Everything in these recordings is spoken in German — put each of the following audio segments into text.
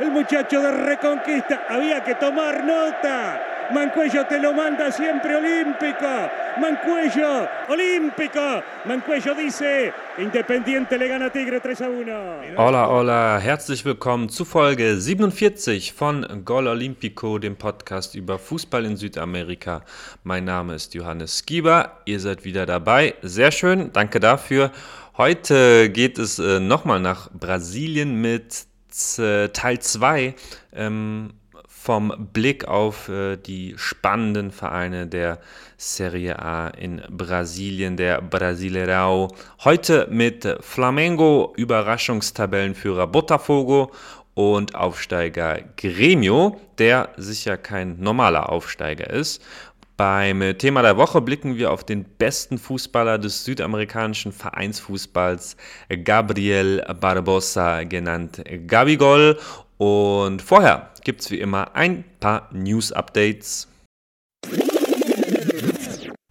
el muchacho de Reconquista. Había que tomar nota. Mancuello te lo manda siempre olímpico. Mancuello, olímpico. Mancuello dice, Independiente le gana Tigre 3 a 1. Hola, hola, herzlich willkommen zu Folge 47 von Gol Olympico, dem Podcast über Fußball in Südamerika. Mein Name ist Johannes Gieber, ihr seid wieder dabei. Sehr schön, danke dafür. Heute geht es äh, nochmal nach Brasilien mit Teil 2 ähm, vom Blick auf äh, die spannenden Vereine der Serie A in Brasilien, der Brasileirão. Heute mit Flamengo, Überraschungstabellenführer Botafogo und Aufsteiger Gremio, der sicher kein normaler Aufsteiger ist. Beim Thema der Woche blicken wir auf den besten Fußballer des südamerikanischen Vereinsfußballs, Gabriel Barbosa, genannt Gabigol. Und vorher gibt es wie immer ein paar News-Updates.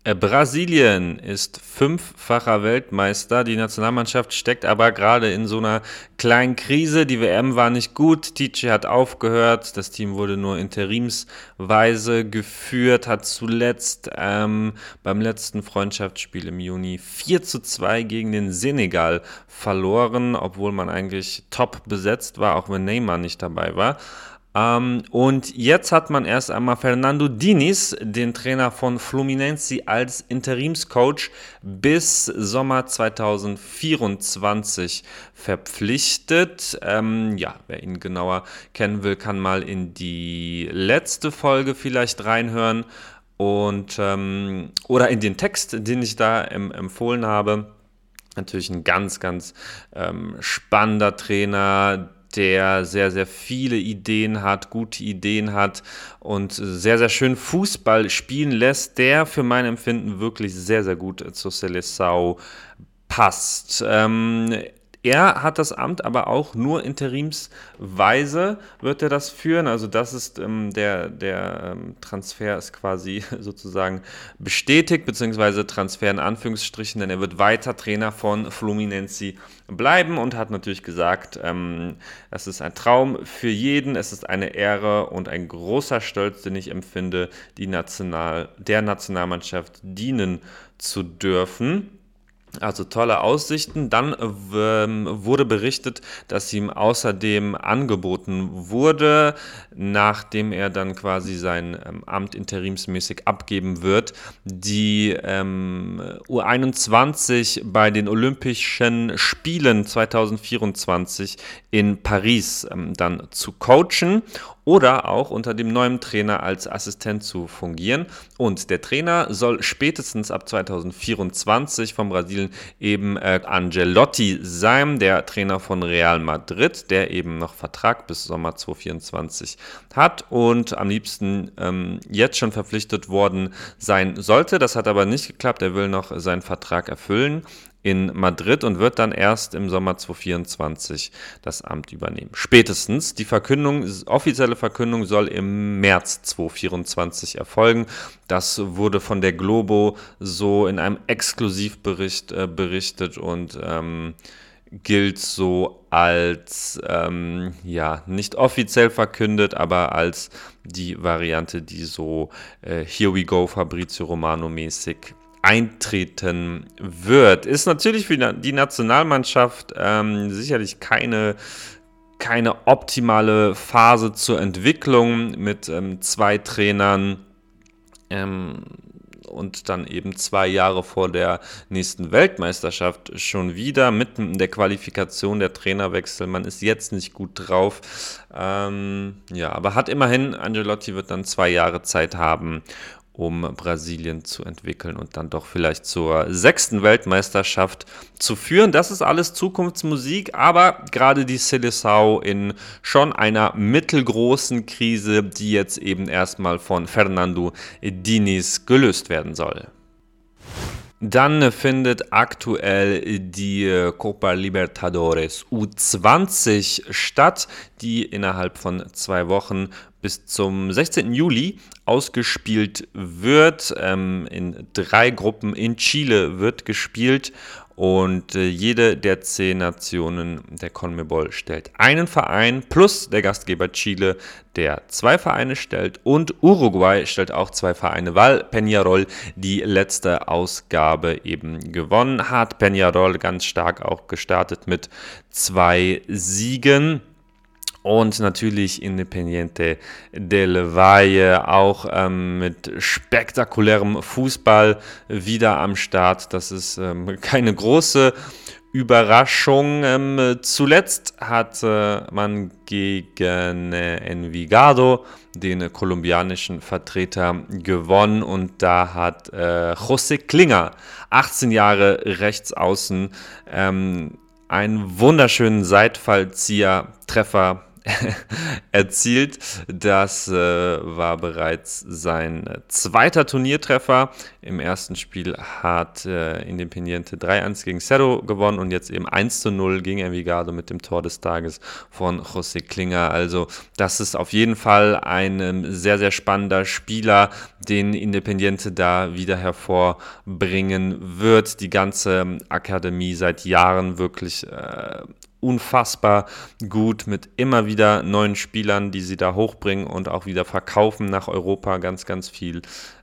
Äh, Brasilien ist fünffacher Weltmeister. Die Nationalmannschaft steckt aber gerade in so einer kleinen Krise. Die WM war nicht gut. Tice hat aufgehört. Das Team wurde nur interimsweise geführt. Hat zuletzt ähm, beim letzten Freundschaftsspiel im Juni 4 zu 2 gegen den Senegal verloren, obwohl man eigentlich top besetzt war, auch wenn Neymar nicht dabei war. Ähm, und jetzt hat man erst einmal Fernando Diniz, den Trainer von Fluminense, als Interimscoach bis Sommer 2024 verpflichtet. Ähm, ja, wer ihn genauer kennen will, kann mal in die letzte Folge vielleicht reinhören und ähm, oder in den Text, den ich da em empfohlen habe. Natürlich ein ganz, ganz ähm, spannender Trainer, der sehr, sehr viele Ideen hat, gute Ideen hat und sehr, sehr schön Fußball spielen lässt, der für mein Empfinden wirklich sehr, sehr gut zur Seleção passt. Ähm, er hat das Amt aber auch nur interimsweise wird er das führen. Also das ist ähm, der, der ähm, Transfer ist quasi sozusagen bestätigt, beziehungsweise Transfer in Anführungsstrichen, denn er wird weiter Trainer von Fluminense bleiben und hat natürlich gesagt, ähm, es ist ein Traum für jeden, es ist eine Ehre und ein großer Stolz, den ich empfinde, die National, der Nationalmannschaft dienen zu dürfen. Also tolle Aussichten. Dann ähm, wurde berichtet, dass ihm außerdem angeboten wurde, nachdem er dann quasi sein ähm, Amt interimsmäßig abgeben wird, die ähm, U21 bei den Olympischen Spielen 2024 in Paris ähm, dann zu coachen oder auch unter dem neuen Trainer als Assistent zu fungieren. Und der Trainer soll spätestens ab 2024 von Brasilien eben äh, Angelotti sein, der Trainer von Real Madrid, der eben noch Vertrag bis Sommer 2024 hat und am liebsten ähm, jetzt schon verpflichtet worden sein sollte. Das hat aber nicht geklappt. Er will noch seinen Vertrag erfüllen in Madrid und wird dann erst im Sommer 2024 das Amt übernehmen. Spätestens. Die Verkündung, offizielle Verkündung soll im März 2024 erfolgen. Das wurde von der Globo so in einem Exklusivbericht äh, berichtet und ähm, gilt so als, ähm, ja, nicht offiziell verkündet, aber als die Variante, die so äh, Here We Go Fabrizio Romano mäßig eintreten wird. Ist natürlich für die Nationalmannschaft ähm, sicherlich keine, keine optimale Phase zur Entwicklung mit ähm, zwei Trainern ähm, und dann eben zwei Jahre vor der nächsten Weltmeisterschaft schon wieder mitten in der Qualifikation der Trainerwechsel. Man ist jetzt nicht gut drauf. Ähm, ja, aber hat immerhin, Angelotti wird dann zwei Jahre Zeit haben, um Brasilien zu entwickeln und dann doch vielleicht zur sechsten Weltmeisterschaft zu führen. Das ist alles Zukunftsmusik, aber gerade die Seleção in schon einer mittelgroßen Krise, die jetzt eben erstmal von Fernando Diniz gelöst werden soll. Dann findet aktuell die Copa Libertadores U20 statt, die innerhalb von zwei Wochen bis zum 16. Juli ausgespielt wird. Ähm, in drei Gruppen in Chile wird gespielt und äh, jede der zehn Nationen der CONMEBOL stellt einen Verein plus der Gastgeber Chile, der zwei Vereine stellt und Uruguay stellt auch zwei Vereine, weil Peñarol die letzte Ausgabe eben gewonnen hat. Peñarol ganz stark auch gestartet mit zwei Siegen. Und natürlich Independiente del Valle auch ähm, mit spektakulärem Fußball wieder am Start. Das ist ähm, keine große Überraschung. Ähm, zuletzt hat äh, man gegen äh, Envigado, den kolumbianischen Vertreter, gewonnen und da hat äh, José Klinger, 18 Jahre rechts außen, ähm, einen wunderschönen Seitfallzieher-Treffer erzielt. Das äh, war bereits sein zweiter Turniertreffer. Im ersten Spiel hat äh, Independiente 3-1 gegen Cerro gewonnen und jetzt eben 1-0 gegen Envigado mit dem Tor des Tages von José Klinger. Also das ist auf jeden Fall ein ähm, sehr, sehr spannender Spieler, den Independiente da wieder hervorbringen wird. Die ganze ähm, Akademie seit Jahren wirklich äh, unfassbar gut mit immer wieder neuen Spielern, die sie da hochbringen und auch wieder verkaufen nach Europa ganz, ganz viel.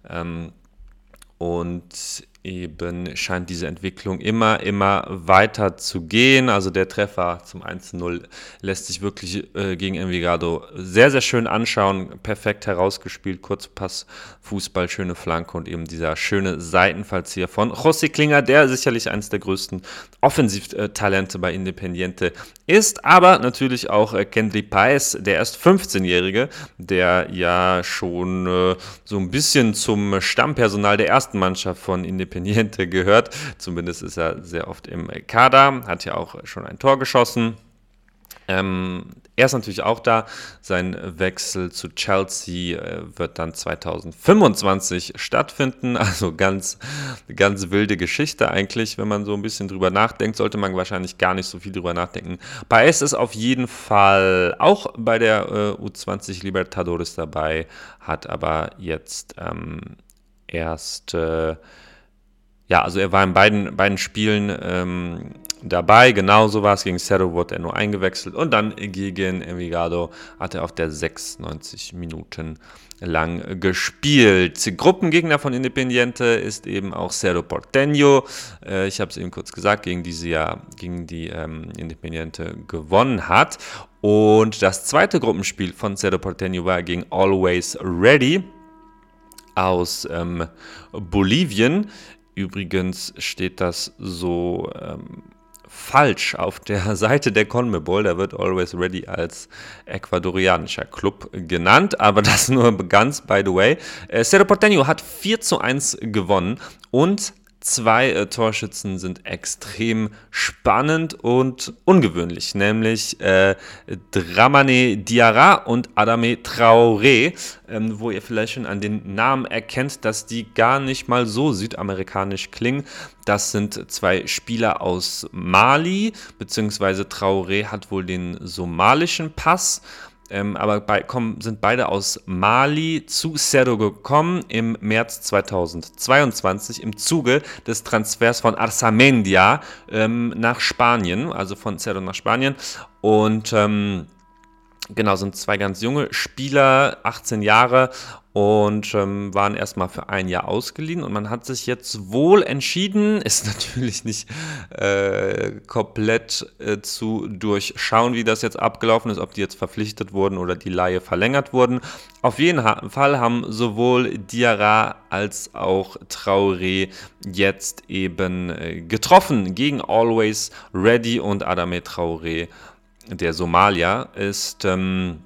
Ähm, und eben scheint diese Entwicklung immer, immer weiter zu gehen. Also der Treffer zum 1-0 lässt sich wirklich äh, gegen Envigado sehr, sehr schön anschauen. Perfekt herausgespielt, Kurzpass, Fußball, schöne Flanke und eben dieser schöne Seitenfallzieher von José Klinger, der sicherlich eines der größten Offensivtalente bei Independiente ist. Aber natürlich auch äh, Kendry Paez, der erst 15-Jährige, der ja schon äh, so ein bisschen zum Stammpersonal der ersten Mannschaft von Independiente Independiente gehört. Zumindest ist er sehr oft im Kader, hat ja auch schon ein Tor geschossen. Ähm, er ist natürlich auch da. Sein Wechsel zu Chelsea äh, wird dann 2025 stattfinden. Also ganz, ganz wilde Geschichte eigentlich. Wenn man so ein bisschen drüber nachdenkt, sollte man wahrscheinlich gar nicht so viel drüber nachdenken. Paes ist auf jeden Fall auch bei der äh, U20 Libertadores dabei, hat aber jetzt ähm, erst. Äh, ja, also er war in beiden, beiden Spielen ähm, dabei. Genauso war es. Gegen Cerro wurde er nur eingewechselt. Und dann gegen Envigado hat er auf der 96 Minuten lang gespielt. Gruppengegner von Independiente ist eben auch Cerro Porteño. Äh, ich habe es eben kurz gesagt, gegen die sie ja gegen die ähm, Independiente gewonnen hat. Und das zweite Gruppenspiel von Cerro Porteño war gegen Always Ready aus ähm, Bolivien. Übrigens steht das so ähm, falsch auf der Seite der CONMEBOL. Da wird Always Ready als ecuadorianischer Club genannt, aber das nur ganz by the way. Äh, Cerro Porteño hat 4 zu 1 gewonnen und zwei äh, Torschützen sind extrem spannend und ungewöhnlich, nämlich äh, Dramane Diarra und Adame Traoré, ähm, wo ihr vielleicht schon an den Namen erkennt, dass die gar nicht mal so südamerikanisch klingen. Das sind zwei Spieler aus Mali, beziehungsweise Traoré hat wohl den somalischen Pass ähm, aber bei, kommen, sind beide aus Mali zu Cerro gekommen im März 2022 im Zuge des Transfers von Arsamendia ähm, nach Spanien, also von Cerro nach Spanien. Und ähm, Genau, sind zwei ganz junge Spieler, 18 Jahre und ähm, waren erstmal für ein Jahr ausgeliehen und man hat sich jetzt wohl entschieden, ist natürlich nicht äh, komplett äh, zu durchschauen, wie das jetzt abgelaufen ist, ob die jetzt verpflichtet wurden oder die Laie verlängert wurden. Auf jeden Fall haben sowohl Diarra als auch Traoré jetzt eben äh, getroffen gegen Always Ready und Adame Traoré der Somalier, ist, ähm,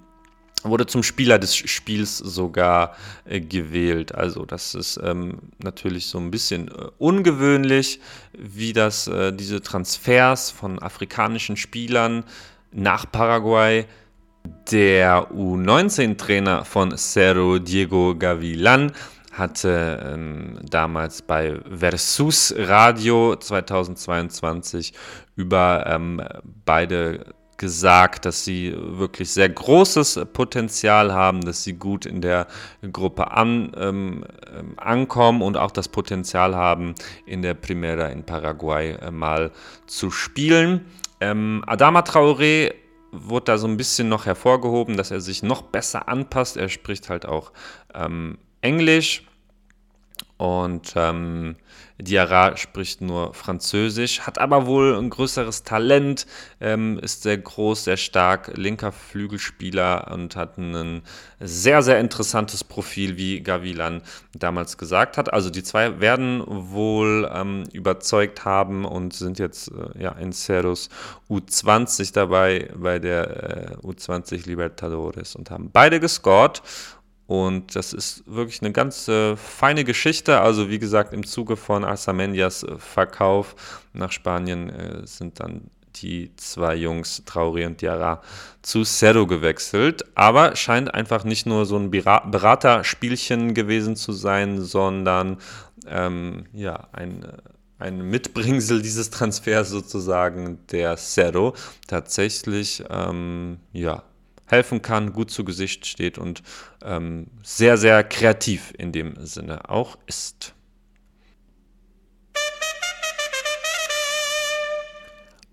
wurde zum Spieler des Spiels sogar äh, gewählt. Also das ist ähm, natürlich so ein bisschen äh, ungewöhnlich, wie das äh, diese Transfers von afrikanischen Spielern nach Paraguay der U19-Trainer von Cerro Diego Gavilan hatte ähm, damals bei Versus Radio 2022 über ähm, beide gesagt, dass sie wirklich sehr großes Potenzial haben, dass sie gut in der Gruppe an, ähm, ähm ankommen und auch das Potenzial haben, in der Primera in Paraguay äh, mal zu spielen. Ähm, Adama Traoré wurde da so ein bisschen noch hervorgehoben, dass er sich noch besser anpasst. Er spricht halt auch ähm, Englisch und ähm, Diarra spricht nur Französisch, hat aber wohl ein größeres Talent, ähm, ist sehr groß, sehr stark, linker Flügelspieler und hat ein sehr, sehr interessantes Profil, wie Gavilan damals gesagt hat. Also die zwei werden wohl ähm, überzeugt haben und sind jetzt äh, ja, in Ceros U20 dabei bei der äh, U20 Libertadores und haben beide gescored. Und das ist wirklich eine ganz äh, feine Geschichte. Also wie gesagt, im Zuge von Arsamendias äh, Verkauf nach Spanien äh, sind dann die zwei Jungs, Traoré und Diarra, zu Cerro gewechselt. Aber scheint einfach nicht nur so ein Beraterspielchen gewesen zu sein, sondern ähm, ja, ein, äh, ein Mitbringsel dieses Transfers sozusagen, der Cerro, tatsächlich ähm, ja, helfen kann, gut zu Gesicht steht und ähm, sehr, sehr kreativ in dem Sinne auch ist.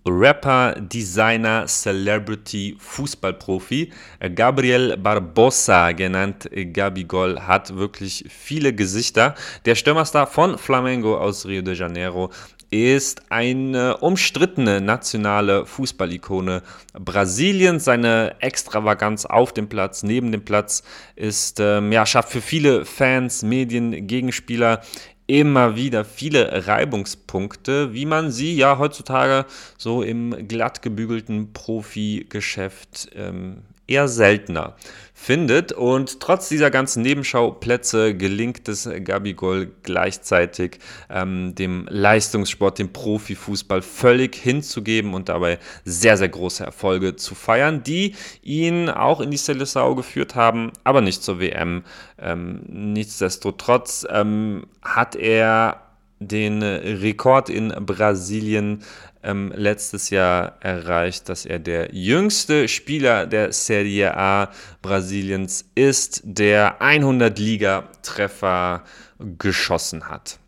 Rapper, Designer, Celebrity, Fußballprofi. Gabriel Barbosa, genannt Gabigol, hat wirklich viele Gesichter. Der Stürmerstar von Flamengo aus Rio de Janeiro ist eine umstrittene nationale Fußballikone Brasiliens. Seine Extravaganz auf dem Platz, neben dem Platz ist, ähm, ja, schafft für viele Fans, Medien, Gegenspieler immer wieder viele Reibungspunkte, wie man sie ja heutzutage so im glatt gebügelten Profi-Geschäft ähm, eher seltener findet. Und trotz dieser ganzen Nebenschauplätze gelingt es Gabigol gleichzeitig ähm, dem Leistungssport, dem Profifußball völlig hinzugeben und dabei sehr, sehr große Erfolge zu feiern, die ihn auch in die Seleção geführt haben, aber nicht zur WM. Ähm, nichtsdestotrotz ähm, hat er den Rekord in Brasilien ähm, letztes Jahr erreicht, dass er der jüngste Spieler der Serie A Brasiliens ist, der 100 Liga-Treffer geschossen hat.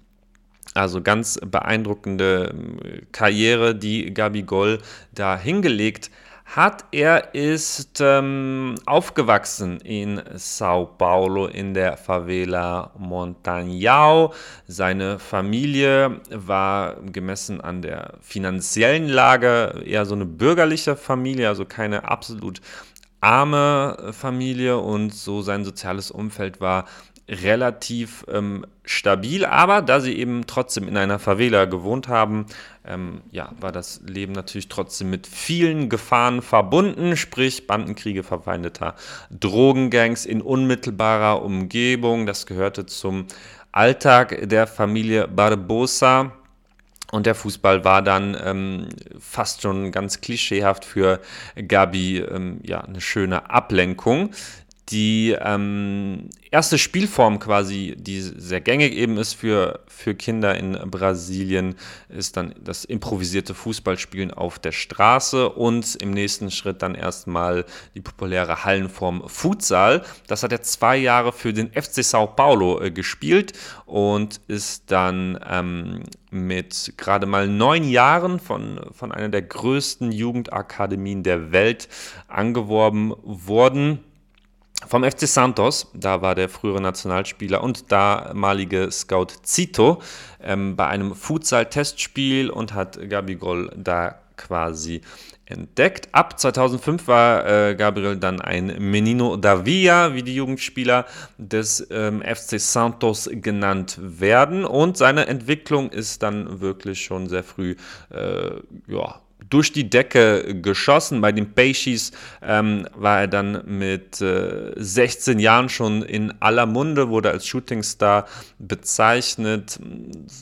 Also ganz beeindruckende ähm, Karriere, die Gabi Goll da hingelegt hat hat. Er ist ähm, aufgewachsen in Sao Paulo in der Favela Montagnao. Seine Familie war gemessen an der finanziellen Lage eher so eine bürgerliche Familie, also keine absolut arme Familie und so sein soziales Umfeld war relativ ähm, stabil, aber da sie eben trotzdem in einer Favela gewohnt haben, ähm, ja, war das Leben natürlich trotzdem mit vielen Gefahren verbunden, sprich Bandenkriege verfeindeter Drogengangs in unmittelbarer Umgebung. Das gehörte zum Alltag der Familie Barbosa. Und der Fußball war dann ähm, fast schon ganz klischeehaft für Gabi ähm, ja, eine schöne Ablenkung. Die ähm, erste Spielform quasi, die sehr gängig eben ist für, für Kinder in Brasilien, ist dann das improvisierte Fußballspielen auf der Straße und im nächsten Schritt dann erstmal die populäre Hallenform Futsal. Das hat er zwei Jahre für den FC Sao Paulo äh, gespielt und ist dann ähm, mit gerade mal neun Jahren von, von einer der größten Jugendakademien der Welt angeworben worden vom FC Santos, da war der frühere Nationalspieler und damalige Scout Zito ähm, bei einem Futsal-Testspiel und hat Gabigol da quasi entdeckt. Ab 2005 war äh, Gabriel dann ein Menino da Villa, wie die Jugendspieler des ähm, FC Santos genannt werden. Und seine Entwicklung ist dann wirklich schon sehr früh äh, ja, durch die Decke geschossen. Bei den Peixis ähm, war er dann mit äh, 16 Jahren schon in aller Munde, wurde als Shootingstar bezeichnet.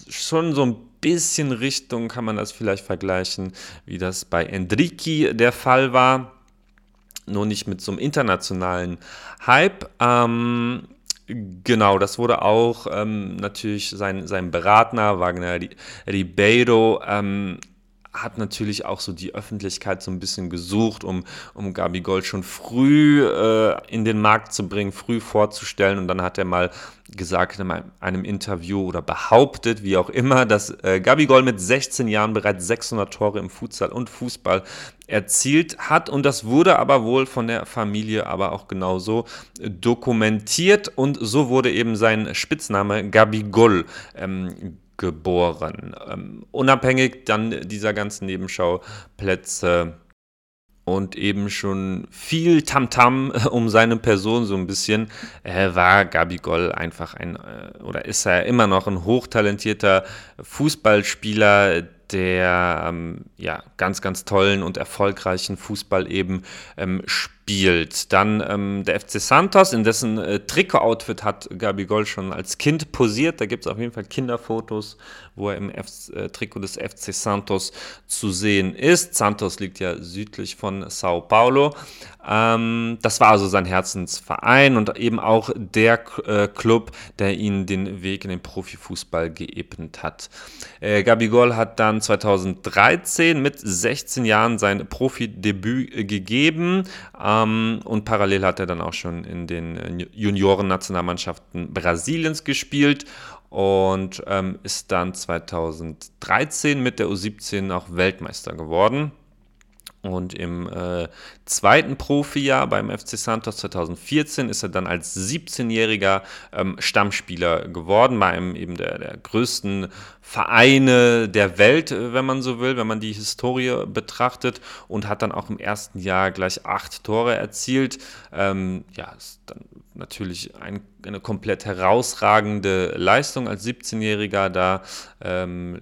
Schon so ein bisschen Richtung kann man das vielleicht vergleichen, wie das bei Enrique der Fall war. Nur nicht mit so einem internationalen Hype. Ähm, Genau, das wurde auch ähm, natürlich sein, sein Berater, Wagner Ribeiro, ähm, hat natürlich auch so die Öffentlichkeit so ein bisschen gesucht, um, um Gabigol schon früh äh, in den Markt zu bringen, früh vorzustellen. Und dann hat er mal gesagt in einem Interview oder behauptet, wie auch immer, dass äh, Gabigol mit 16 Jahren bereits 600 Tore im Futsal und Fußball erzielt hat und das wurde aber wohl von der Familie aber auch genauso dokumentiert und so wurde eben sein Spitzname Gabigol ähm, geboren. Ähm, unabhängig dann dieser ganzen Nebenschauplätze und eben schon viel Tamtam -Tam um seine Person so ein bisschen, äh, war Gabigol einfach ein, äh, oder ist er immer noch ein hochtalentierter Fußballspieler, der ähm, ja, ganz, ganz tollen und erfolgreichen Fußball eben ähm, spielt. Dann ähm, der FC Santos, in dessen äh, Trikot-Outfit hat Gabigol schon als Kind posiert. Da gibt es auf jeden Fall Kinderfotos, wo er im F äh, Trikot des FC Santos zu sehen ist. Santos liegt ja südlich von Sao Paulo. Ähm, das war also sein Herzensverein und eben auch der äh, Club, der ihn den Weg in den Profifußball geebnet hat. Äh, Gabigol hat dann 2013 mit 16 Jahren sein Profidebüt äh, gegeben ähm, und parallel hat er dann auch schon in den äh, Junioren-Nationalmannschaften Brasiliens gespielt und ähm, ist dann 2013 mit der U17 auch Weltmeister geworden. Und im äh, zweiten Profijahr beim FC Santos 2014 ist er dann als 17-jähriger ähm, Stammspieler geworden, bei einem eben der, der größten Vereine der Welt, äh, wenn man so will, wenn man die Historie betrachtet und hat dann auch im ersten Jahr gleich acht Tore erzielt. Ähm, ja, ist dann natürlich ein, eine komplett herausragende Leistung als 17-Jähriger da ähm,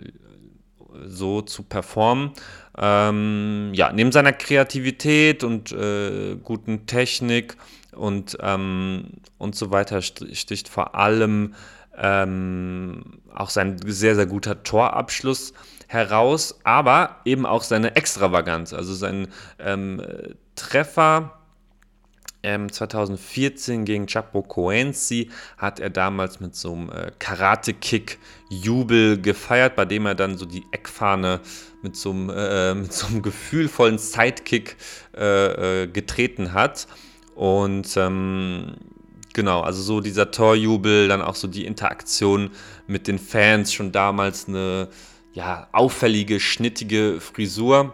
so zu performen. Ähm, ja, neben seiner Kreativität und äh, guten Technik und, ähm, und so weiter sticht vor allem ähm, auch sein sehr, sehr guter Torabschluss heraus, aber eben auch seine Extravaganz, also sein ähm, Treffer ähm, 2014 gegen Chapo Coenzi hat er damals mit so einem äh, Karate-Kick-Jubel gefeiert, bei dem er dann so die Eckfahne mit so einem, äh, mit so einem gefühlvollen Sidekick äh, äh, getreten hat. Und ähm, genau, also so dieser Torjubel, dann auch so die Interaktion mit den Fans, schon damals eine ja, auffällige, schnittige Frisur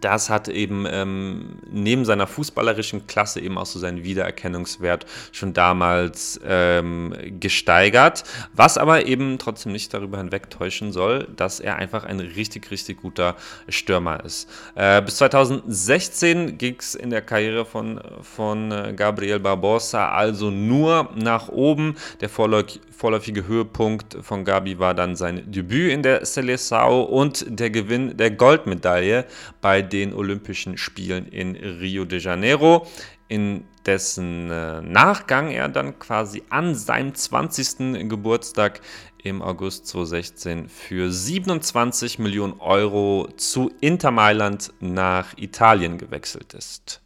das hat eben ähm, neben seiner fußballerischen Klasse eben auch so seinen Wiedererkennungswert schon damals ähm, gesteigert, was aber eben trotzdem nicht darüber hinwegtäuschen soll, dass er einfach ein richtig, richtig guter Stürmer ist. Äh, bis 2016 ging es in der Karriere von, von äh, Gabriel Barbosa also nur nach oben. Der vorläufige vorläufige Höhepunkt von Gabi war dann sein Debüt in der Seleção und der Gewinn der Goldmedaille bei den Olympischen Spielen in Rio de Janeiro, in dessen äh, Nachgang er dann quasi an seinem 20. Geburtstag im August 2016 für 27 Millionen Euro zu Inter Mailand nach Italien gewechselt ist.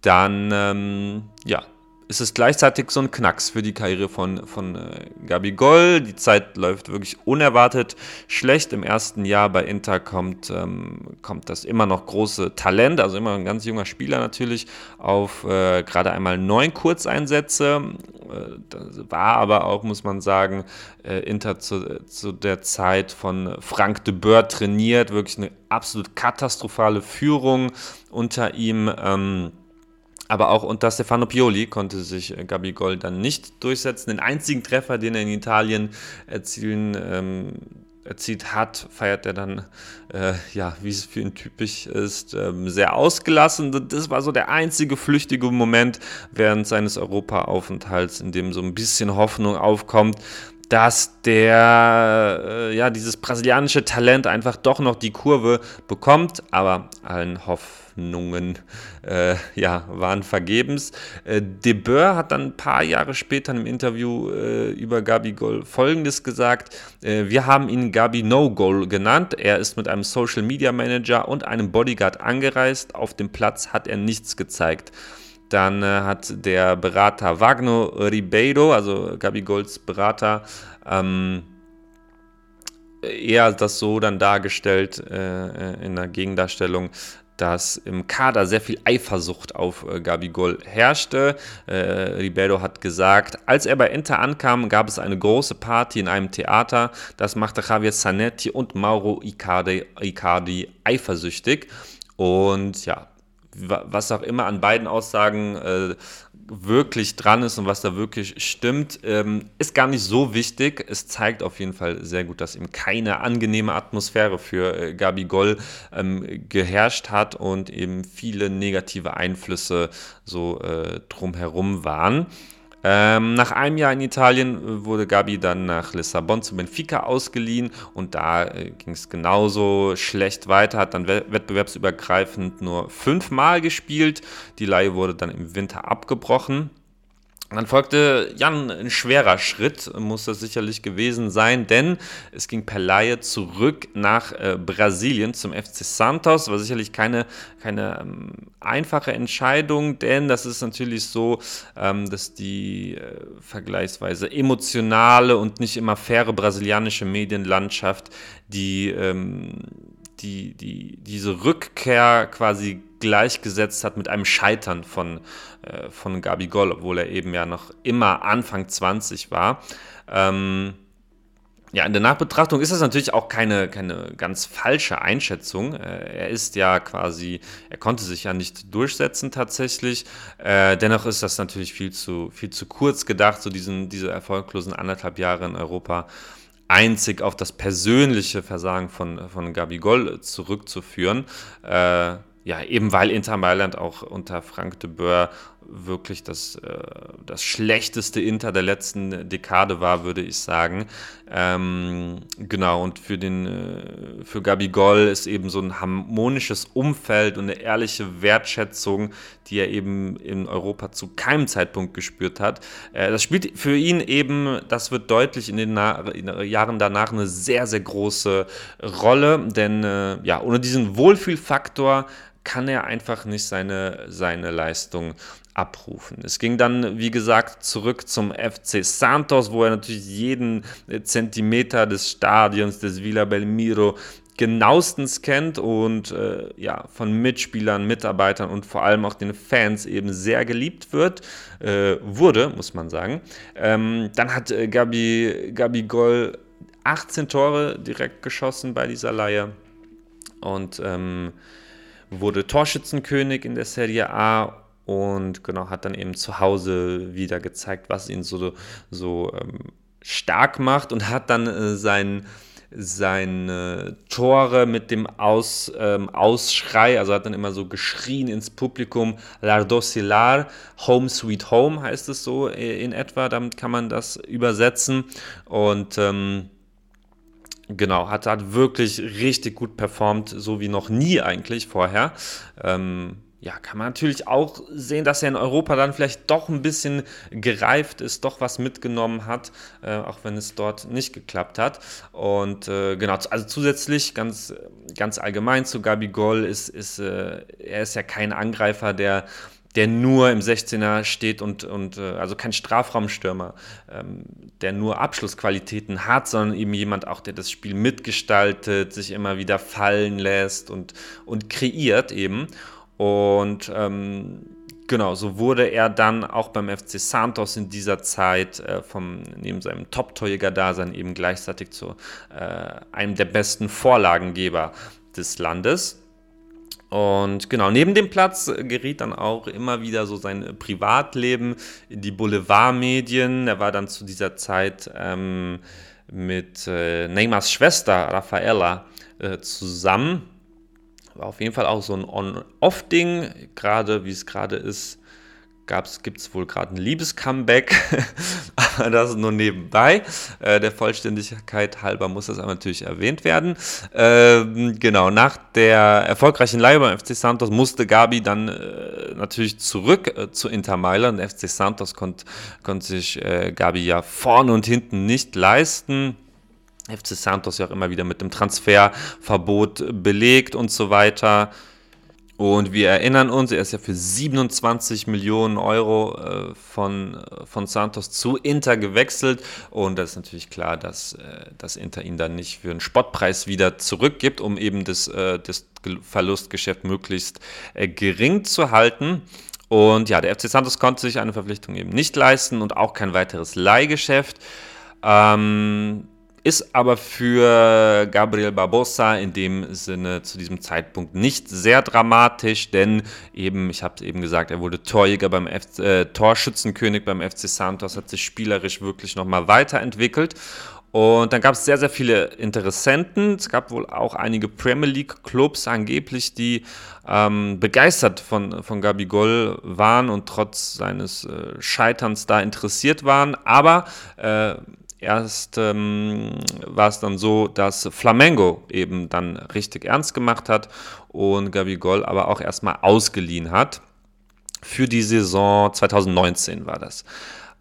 Dann, ähm, ja, ist es gleichzeitig so ein Knacks für die Karriere von, von äh, Gabi Goll. Die Zeit läuft wirklich unerwartet schlecht. Im ersten Jahr bei Inter kommt, ähm, kommt das immer noch große Talent, also immer ein ganz junger Spieler natürlich, auf äh, gerade einmal neun Kurzeinsätze. Äh, das war aber auch, muss man sagen, äh, Inter zu, zu der Zeit von Frank de Boer trainiert. Wirklich eine absolut katastrophale Führung unter ihm. Ähm, aber auch unter Stefano Pioli konnte sich äh, Gabigol dann nicht durchsetzen. Den einzigen Treffer, den er in Italien erzielen, ähm, erzielt hat, feiert er dann, äh, ja, wie es für ihn typisch ist, ähm, sehr ausgelassen. Das war so der einzige flüchtige Moment während seines Europa-Aufenthalts, in dem so ein bisschen Hoffnung aufkommt, dass der, äh, ja, dieses brasilianische Talent einfach doch noch die Kurve bekommt, aber allen Hoffnungen, äh, ja, waren vergebens. Äh, De Boer hat dann ein paar Jahre später im Interview äh, über Gabi Gol Folgendes gesagt, äh, wir haben ihn Gabi No Goal genannt, er ist mit einem Social Media Manager und einem Bodyguard angereist, auf dem Platz hat er nichts gezeigt. Dann äh, hat der Berater Wagner Ribeiro, also Gabi Golds Berater, ähm, eher das so dann dargestellt äh, in der Gegendarstellung, dass im Kader sehr viel Eifersucht auf äh, Gabigol herrschte. Äh, Ribeiro hat gesagt, als er bei Inter ankam, gab es eine große Party in einem Theater. Das machte Javier Zanetti und Mauro Icardi, Icardi eifersüchtig. Und ja, was auch immer an beiden Aussagen äh, wirklich dran ist und was da wirklich stimmt, ähm, ist gar nicht so wichtig. Es zeigt auf jeden Fall sehr gut, dass eben keine angenehme Atmosphäre für äh, Gabi Goll ähm, geherrscht hat und eben viele negative Einflüsse so äh, drumherum waren. Ähm, nach einem Jahr in Italien äh, wurde Gabi dann nach Lissabon zu Benfica ausgeliehen und da äh, ging es genauso schlecht weiter, hat dann wettbewerbsübergreifend nur fünfmal gespielt. Die Leihe wurde dann im Winter abgebrochen. Dann folgte Jan ein schwerer Schritt, muss das sicherlich gewesen sein, denn es ging per Laie zurück nach äh, Brasilien zum FC Santos. War sicherlich keine, keine ähm, einfache Entscheidung, denn das ist natürlich so, ähm, dass die äh, vergleichsweise emotionale und nicht immer faire brasilianische Medienlandschaft die, ähm, die, die, diese Rückkehr quasi gleichgesetzt hat mit einem Scheitern von, äh, von Gabigol, obwohl er eben ja noch immer Anfang 20 war. Ähm, ja, in der Nachbetrachtung ist das natürlich auch keine, keine ganz falsche Einschätzung. Äh, er ist ja quasi, er konnte sich ja nicht durchsetzen tatsächlich. Äh, dennoch ist das natürlich viel zu, viel zu kurz gedacht, so diesen, diese erfolglosen anderthalb Jahre in Europa einzig auf das persönliche Versagen von, von Gabigol zurückzuführen. Äh, ja, eben weil Inter Mailand auch unter Frank de Boer wirklich das, äh, das schlechteste Inter der letzten Dekade war, würde ich sagen. Ähm, genau, und für, den, äh, für Gabigol ist eben so ein harmonisches Umfeld und eine ehrliche Wertschätzung, die er eben in Europa zu keinem Zeitpunkt gespürt hat. Äh, das spielt für ihn eben, das wird deutlich in den, Na in den Jahren danach eine sehr, sehr große Rolle, denn äh, ja, ohne diesen Wohlfühlfaktor kann er einfach nicht seine, seine Leistung abrufen. Es ging dann, wie gesagt, zurück zum FC Santos, wo er natürlich jeden Zentimeter des Stadions des Villa Belmiro genauestens kennt und äh, ja, von Mitspielern, Mitarbeitern und vor allem auch den Fans eben sehr geliebt wird, äh, wurde, muss man sagen. Ähm, dann hat äh, Gabi, Gabi Goll 18 Tore direkt geschossen bei dieser Leihe und ähm, wurde Torschützenkönig in der Serie A und genau hat dann eben zu Hause wieder gezeigt, was ihn so, so ähm, stark macht und hat dann äh, sein, seine Tore mit dem Aus, ähm, Ausschrei, also hat dann immer so geschrien ins Publikum, Lardosilar, Home Sweet Home heißt es so äh, in etwa, damit kann man das übersetzen und ähm, Genau, hat, hat wirklich richtig gut performt, so wie noch nie eigentlich vorher. Ähm, ja, kann man natürlich auch sehen, dass er in Europa dann vielleicht doch ein bisschen gereift ist, doch was mitgenommen hat, äh, auch wenn es dort nicht geklappt hat. Und äh, genau, also zusätzlich ganz, ganz allgemein zu Gabi Goll ist, ist äh, er ist ja kein Angreifer, der der nur im 16er steht und, und äh, also kein Strafraumstürmer, ähm, der nur Abschlussqualitäten hat, sondern eben jemand auch, der das Spiel mitgestaltet, sich immer wieder fallen lässt und, und kreiert eben. Und ähm, genau, so wurde er dann auch beim FC Santos in dieser Zeit äh, vom, neben seinem Top-Torjäger-Dasein eben gleichzeitig zu äh, einem der besten Vorlagengeber des Landes. Und genau, neben dem Platz geriet dann auch immer wieder so sein Privatleben in die Boulevardmedien. Er war dann zu dieser Zeit ähm, mit äh, Neymars Schwester Raffaella äh, zusammen. War auf jeden Fall auch so ein On-Off-Ding, gerade wie es gerade ist gibt es wohl gerade ein Liebescomeback, aber das nur nebenbei. Äh, der Vollständigkeit halber muss das aber natürlich erwähnt werden. Ähm, genau, nach der erfolgreichen Leihe beim FC Santos musste Gabi dann äh, natürlich zurück äh, zu Inter Mailand. FC Santos konnte konnt sich äh, Gabi ja vorne und hinten nicht leisten. FC Santos ja auch immer wieder mit dem Transferverbot belegt und so weiter. Und wir erinnern uns, er ist ja für 27 Millionen Euro äh, von, äh, von Santos zu Inter gewechselt. Und das ist natürlich klar, dass, äh, dass Inter ihn dann nicht für einen Spottpreis wieder zurückgibt, um eben das, äh, das Verlustgeschäft möglichst äh, gering zu halten. Und ja, der FC Santos konnte sich eine Verpflichtung eben nicht leisten und auch kein weiteres Leihgeschäft. Ähm, ist aber für Gabriel Barbosa in dem Sinne zu diesem Zeitpunkt nicht sehr dramatisch, denn eben, ich habe es eben gesagt, er wurde Torjäger beim F äh, Torschützenkönig beim FC Santos, hat sich spielerisch wirklich nochmal weiterentwickelt. Und dann gab es sehr, sehr viele Interessenten. Es gab wohl auch einige Premier League-Clubs angeblich, die ähm, begeistert von, von Gabigol waren und trotz seines äh, Scheiterns da interessiert waren. Aber äh, Erst ähm, war es dann so, dass Flamengo eben dann richtig ernst gemacht hat und Gabigol aber auch erstmal ausgeliehen hat. Für die Saison 2019 war das.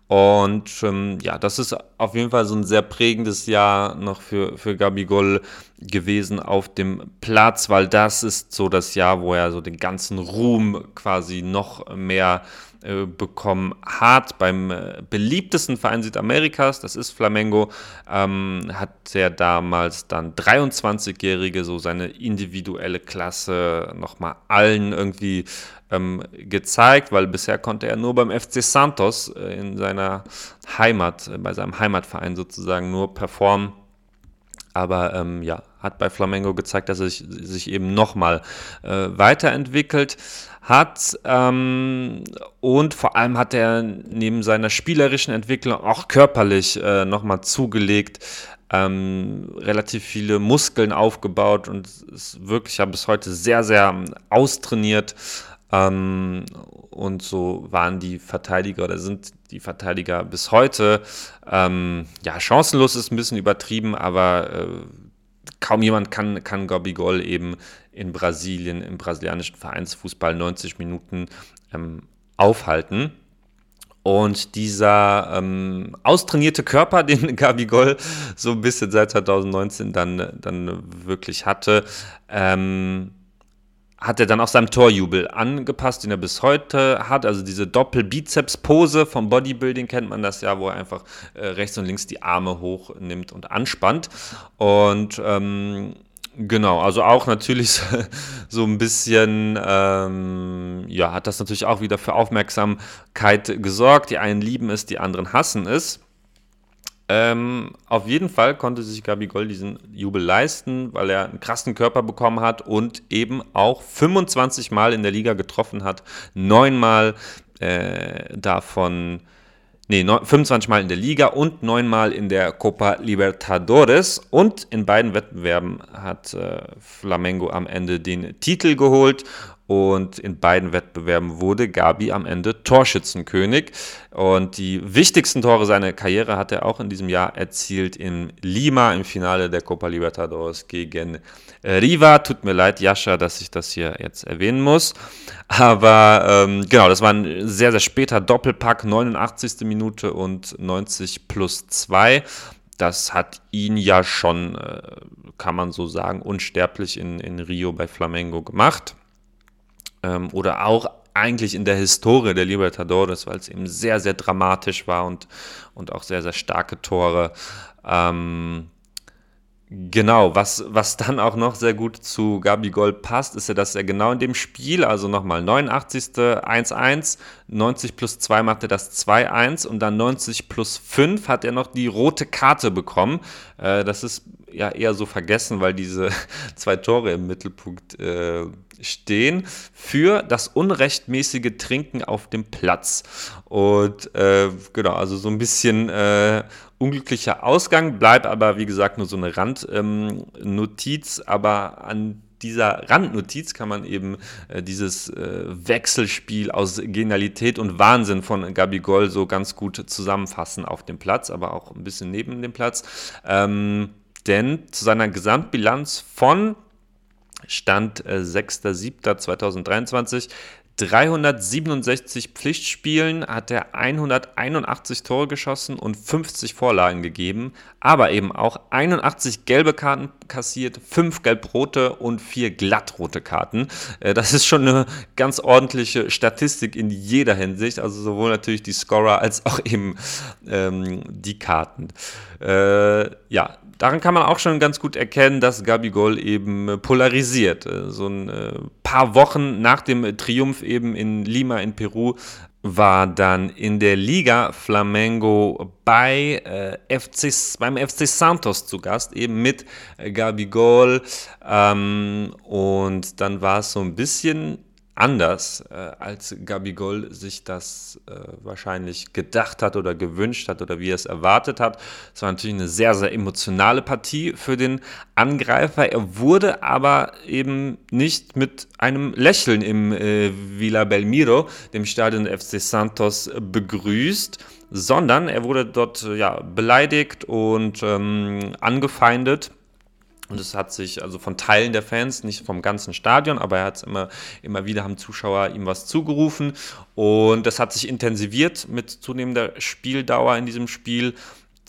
Und ähm, ja, das ist auf jeden Fall so ein sehr prägendes Jahr noch für, für Gabigol gewesen auf dem Platz, weil das ist so das Jahr, wo er so den ganzen Ruhm quasi noch mehr äh, bekommen hat. Beim äh, beliebtesten Verein Südamerikas, das ist Flamengo, ähm, hat er damals dann 23-Jährige so seine individuelle Klasse nochmal allen irgendwie ähm, gezeigt, weil bisher konnte er nur beim FC Santos äh, in seiner Heimat, äh, bei seinem Heimatverein sozusagen nur performen. Aber ähm, ja, hat bei Flamengo gezeigt, dass er sich, sich eben nochmal äh, weiterentwickelt hat. Ähm, und vor allem hat er neben seiner spielerischen Entwicklung auch körperlich äh, nochmal zugelegt. Ähm, relativ viele Muskeln aufgebaut und ist wirklich ja bis heute sehr, sehr austrainiert. Ähm, und so waren die Verteidiger oder sind die Verteidiger bis heute. Ähm, ja, chancenlos ist ein bisschen übertrieben, aber äh, kaum jemand kann, kann Gol eben in Brasilien, im brasilianischen Vereinsfußball 90 Minuten ähm, aufhalten. Und dieser ähm, austrainierte Körper, den Gabigol so ein bisschen seit 2019 dann, dann wirklich hatte, ähm, hat er dann auch seinem Torjubel angepasst, den er bis heute hat. Also diese Doppel-Bizeps-Pose vom Bodybuilding kennt man das ja, wo er einfach äh, rechts und links die Arme hochnimmt und anspannt. Und ähm, Genau, also auch natürlich so ein bisschen, ähm, ja, hat das natürlich auch wieder für Aufmerksamkeit gesorgt. Die einen lieben es, die anderen hassen es. Ähm, auf jeden Fall konnte sich Gabigol diesen Jubel leisten, weil er einen krassen Körper bekommen hat und eben auch 25 Mal in der Liga getroffen hat, neunmal äh, davon nee, 25 Mal in der Liga und 9 Mal in der Copa Libertadores. Und in beiden Wettbewerben hat äh, Flamengo am Ende den Titel geholt. Und in beiden Wettbewerben wurde Gabi am Ende Torschützenkönig. Und die wichtigsten Tore seiner Karriere hat er auch in diesem Jahr erzielt in Lima im Finale der Copa Libertadores gegen Riva. Tut mir leid, Jascha, dass ich das hier jetzt erwähnen muss. Aber ähm, genau, das war ein sehr, sehr später Doppelpack, 89. Minute und 90 plus 2. Das hat ihn ja schon, äh, kann man so sagen, unsterblich in, in Rio bei Flamengo gemacht ähm, oder auch eigentlich in der Historie der Libertadores, weil es eben sehr, sehr dramatisch war und, und auch sehr, sehr starke Tore. Ähm, Genau, was, was dann auch noch sehr gut zu Gabi Gol passt, ist ja, dass er genau in dem Spiel, also nochmal 89. 1-1, 90 plus 2 macht er das 2-1 und dann 90 plus 5 hat er noch die rote Karte bekommen. Äh, das ist ja eher so vergessen, weil diese zwei Tore im Mittelpunkt äh, stehen für das unrechtmäßige Trinken auf dem Platz. Und äh, genau, also so ein bisschen äh, unglücklicher Ausgang, bleibt aber wie gesagt nur so eine Randnotiz, ähm, aber an dieser Randnotiz kann man eben äh, dieses äh, Wechselspiel aus Genialität und Wahnsinn von Gabi Goll so ganz gut zusammenfassen auf dem Platz, aber auch ein bisschen neben dem Platz. Ähm, denn zu seiner Gesamtbilanz von Stand äh, 6.7.2023 367 Pflichtspielen hat er 181 Tore geschossen und 50 Vorlagen gegeben, aber eben auch 81 gelbe Karten kassiert, 5 gelb-rote und 4 glattrote Karten. Äh, das ist schon eine ganz ordentliche Statistik in jeder Hinsicht, also sowohl natürlich die Scorer als auch eben ähm, die Karten. Äh, ja, daran kann man auch schon ganz gut erkennen, dass Gabigol eben polarisiert. Äh, so ein äh, paar Wochen nach dem Triumph eben in Lima in Peru war dann in der Liga Flamengo bei, äh, FC, beim FC Santos zu Gast, eben mit Gabigol. Ähm, und dann war es so ein bisschen anders, äh, als Gabigol sich das äh, wahrscheinlich gedacht hat oder gewünscht hat oder wie er es erwartet hat. Es war natürlich eine sehr, sehr emotionale Partie für den Angreifer. Er wurde aber eben nicht mit einem Lächeln im äh, Villa Belmiro, dem Stadion FC Santos, begrüßt, sondern er wurde dort ja, beleidigt und ähm, angefeindet und es hat sich also von Teilen der Fans, nicht vom ganzen Stadion, aber er hat es immer, immer wieder, haben Zuschauer ihm was zugerufen. Und das hat sich intensiviert mit zunehmender Spieldauer in diesem Spiel.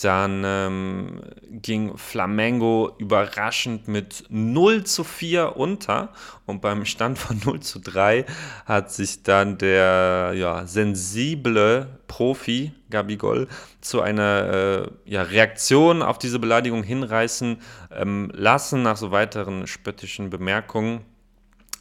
Dann ähm, ging Flamengo überraschend mit 0 zu 4 unter. Und beim Stand von 0 zu 3 hat sich dann der ja, sensible Profi Gabigol zu einer äh, ja, Reaktion auf diese Beleidigung hinreißen ähm, lassen. Nach so weiteren spöttischen Bemerkungen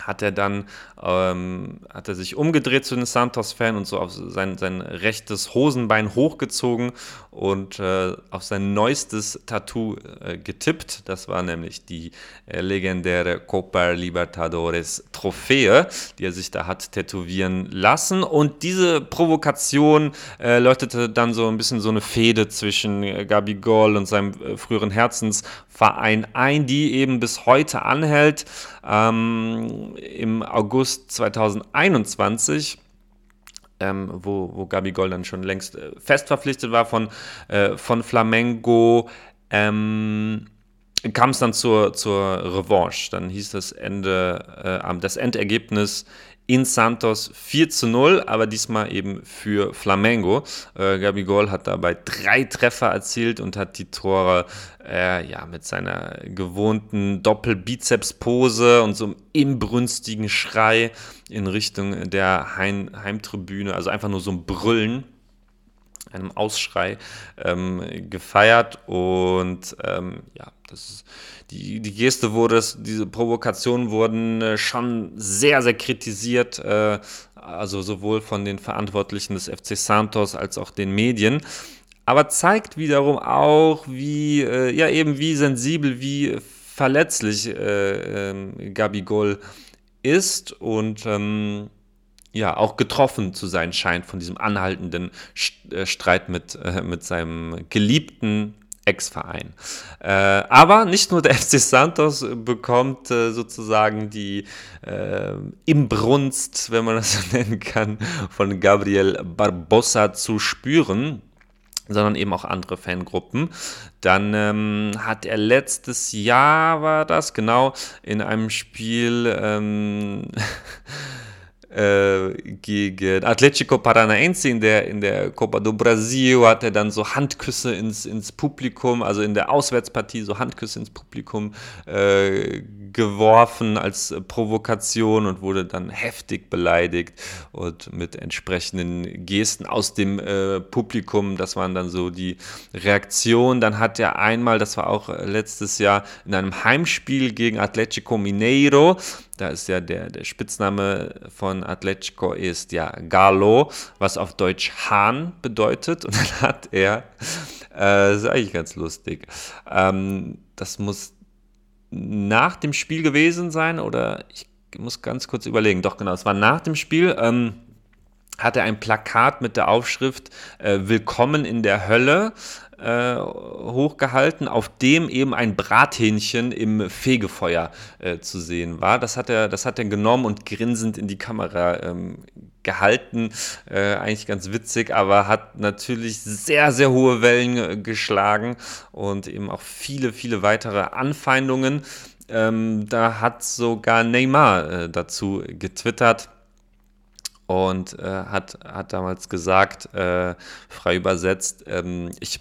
hat er dann ähm, hat er sich umgedreht zu den Santos-Fan und so auf sein, sein rechtes Hosenbein hochgezogen und äh, auf sein neuestes Tattoo äh, getippt. Das war nämlich die äh, legendäre Copa Libertadores Trophäe, die er sich da hat tätowieren lassen. Und diese Provokation äh, leuchtete dann so ein bisschen so eine Fehde zwischen äh, Gabi Gol und seinem äh, früheren Herzensverein ein, die eben bis heute anhält. Ähm, Im August 2021 ähm, wo, wo Gabigol dann schon längst äh, fest verpflichtet war von, äh, von Flamengo, ähm, kam es dann zur, zur Revanche. Dann hieß das Ende, äh, das Endergebnis in Santos 4 zu 0, aber diesmal eben für Flamengo. Äh, Gabigol hat dabei drei Treffer erzielt und hat die Tore äh, ja, mit seiner gewohnten Doppel-Bizeps-Pose und so einem inbrünstigen Schrei in Richtung der Heim Heimtribüne, also einfach nur so ein Brüllen einem Ausschrei ähm, gefeiert und ähm, ja, das ist, die, die Geste wurde, diese Provokationen wurden äh, schon sehr, sehr kritisiert, äh, also sowohl von den Verantwortlichen des FC Santos als auch den Medien. Aber zeigt wiederum auch, wie, äh, ja, eben wie sensibel, wie verletzlich äh, ähm, Gabigol ist und ähm, ja, auch getroffen zu sein scheint von diesem anhaltenden äh, Streit mit, äh, mit seinem geliebten Ex-Verein. Äh, aber nicht nur der FC Santos bekommt äh, sozusagen die äh, Imbrunst, wenn man das so nennen kann, von Gabriel Barbosa zu spüren sondern eben auch andere Fangruppen. Dann ähm, hat er letztes Jahr, war das genau, in einem Spiel ähm, äh, gegen Atletico Paranaense in der, in der Copa do Brasil hat er dann so Handküsse ins, ins Publikum, also in der Auswärtspartie so Handküsse ins Publikum äh, geworfen als Provokation und wurde dann heftig beleidigt und mit entsprechenden Gesten aus dem äh, Publikum, das waren dann so die Reaktionen. Dann hat er einmal, das war auch letztes Jahr in einem Heimspiel gegen Atletico Mineiro, da ist ja der, der Spitzname von Atletico ist ja Galo, was auf Deutsch Hahn bedeutet. Und dann hat er, äh, das ist eigentlich ganz lustig, ähm, das muss nach dem Spiel gewesen sein oder ich muss ganz kurz überlegen. Doch, genau, es war nach dem Spiel. Ähm, hat er ein Plakat mit der Aufschrift äh, Willkommen in der Hölle äh, hochgehalten, auf dem eben ein Brathähnchen im Fegefeuer äh, zu sehen war. Das hat, er, das hat er genommen und grinsend in die Kamera ähm, gehalten. Äh, eigentlich ganz witzig, aber hat natürlich sehr, sehr hohe Wellen äh, geschlagen und eben auch viele, viele weitere Anfeindungen. Ähm, da hat sogar Neymar äh, dazu getwittert und äh, hat, hat damals gesagt, äh, frei übersetzt, ähm, ich,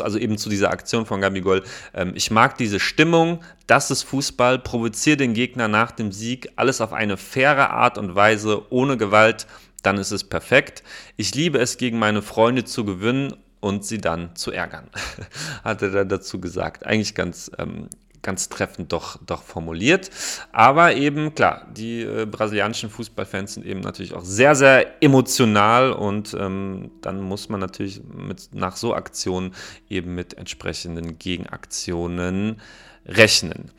also eben zu dieser Aktion von Gabigol, ähm, ich mag diese Stimmung, das ist Fußball, provoziere den Gegner nach dem Sieg, alles auf eine faire Art und Weise, ohne Gewalt, dann ist es perfekt. Ich liebe es, gegen meine Freunde zu gewinnen und sie dann zu ärgern, hat er dann dazu gesagt. Eigentlich ganz, ähm, ganz treffend doch, doch formuliert. Aber eben, klar, die äh, brasilianischen Fußballfans sind eben natürlich auch sehr, sehr emotional und ähm, dann muss man natürlich mit, nach so Aktionen eben mit entsprechenden Gegenaktionen rechnen.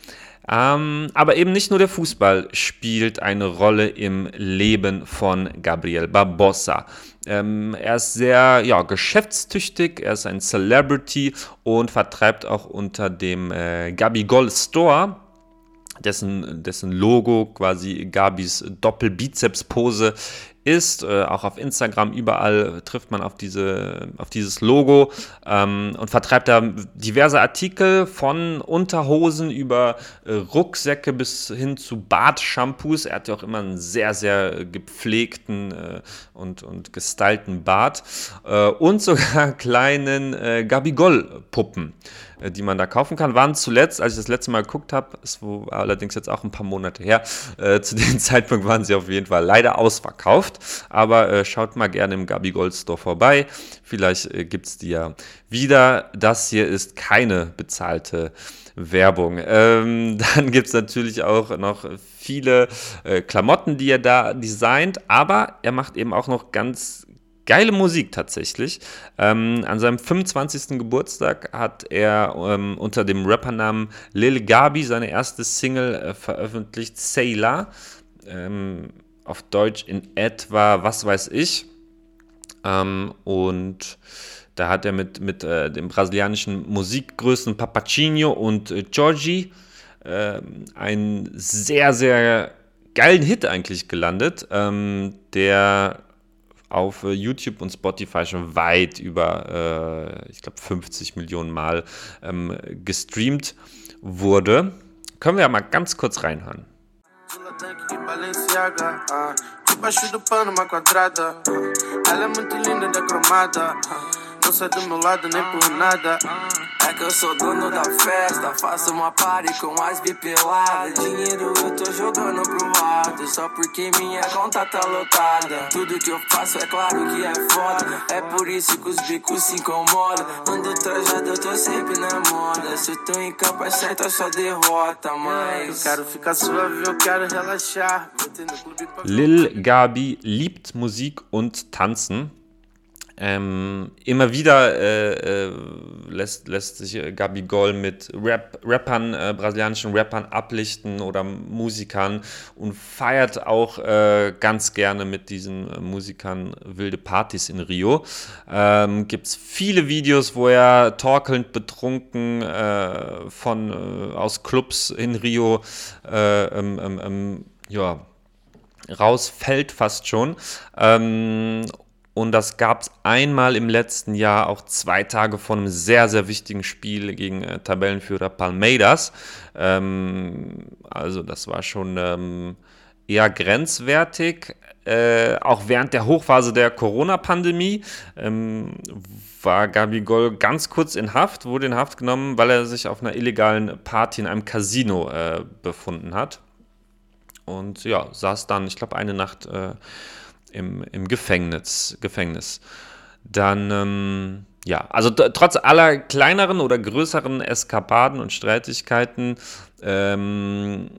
Ähm, aber eben nicht nur der Fußball spielt eine Rolle im Leben von Gabriel Barbosa. Ähm, er ist sehr ja, geschäftstüchtig, er ist ein Celebrity und vertreibt auch unter dem äh, Gabigol Store dessen, dessen Logo quasi Gabis Doppelbizeps-Pose ist. Äh, auch auf Instagram überall trifft man auf, diese, auf dieses Logo ähm, und vertreibt da diverse Artikel von Unterhosen über äh, Rucksäcke bis hin zu Bartshampoos. Er hat ja auch immer einen sehr, sehr gepflegten äh, und, und gestylten Bart äh, und sogar kleinen äh, Gabigol-Puppen. Äh, die man da kaufen kann. Waren zuletzt, als ich das letzte Mal geguckt habe, ist wo, allerdings jetzt auch ein paar Monate her, äh, zu dem Zeitpunkt waren sie auf jeden Fall leider ausverkauft. Aber äh, schaut mal gerne im Gabi Gold Store vorbei. Vielleicht äh, gibt es die ja wieder. Das hier ist keine bezahlte Werbung. Ähm, dann gibt es natürlich auch noch viele äh, Klamotten, die er da designt, aber er macht eben auch noch ganz geile Musik tatsächlich. Ähm, an seinem 25. Geburtstag hat er ähm, unter dem Rappernamen Lil Gabi seine erste Single äh, veröffentlicht, Sailor. Ähm, auf Deutsch in etwa, was weiß ich. Ähm, und da hat er mit, mit äh, dem brasilianischen Musikgrößen Papachinho und äh, Giorgi äh, einen sehr, sehr geilen Hit eigentlich gelandet, ähm, der auf äh, YouTube und Spotify schon weit über, äh, ich glaube, 50 Millionen Mal ähm, gestreamt wurde. Können wir ja mal ganz kurz reinhören. Debaixo do pano, uma quadrada. Ela é muito linda, decromada. Não sai do meu lado nem por nada. É que eu sou dono da festa. Faço uma party com as bipeladas. Dinheiro eu tô jogando pro lado. Só porque minha conta tá lotada. Tudo que eu faço é claro que é foda. É por isso que os bicos se incomodam. Ando trajado, eu tô sempre na moda. Se eu tô em campo, é certo, é só derrota. Mas eu quero ficar suave, eu quero relaxar. Lil Gabi liebt Musik und Tanzen. Ähm, immer wieder äh, äh, lässt, lässt sich Gabi Gol mit Rap, Rappern, äh, brasilianischen Rappern ablichten oder Musikern und feiert auch äh, ganz gerne mit diesen äh, Musikern wilde Partys in Rio. Ähm, Gibt es viele Videos, wo er torkelnd betrunken äh, von, aus Clubs in Rio ähm, ähm, ähm, ja, rausfällt fast schon. Ähm, und das gab es einmal im letzten Jahr, auch zwei Tage vor einem sehr, sehr wichtigen Spiel gegen äh, Tabellenführer Palmeiras. Ähm, also das war schon ähm, eher grenzwertig. Äh, auch während der Hochphase der Corona-Pandemie ähm, war Gabi Goll ganz kurz in Haft, wurde in Haft genommen, weil er sich auf einer illegalen Party in einem Casino äh, befunden hat. Und ja, saß dann, ich glaube, eine Nacht äh, im, im Gefängnis, Gefängnis. Dann, ähm, ja, also trotz aller kleineren oder größeren Eskapaden und Streitigkeiten ähm,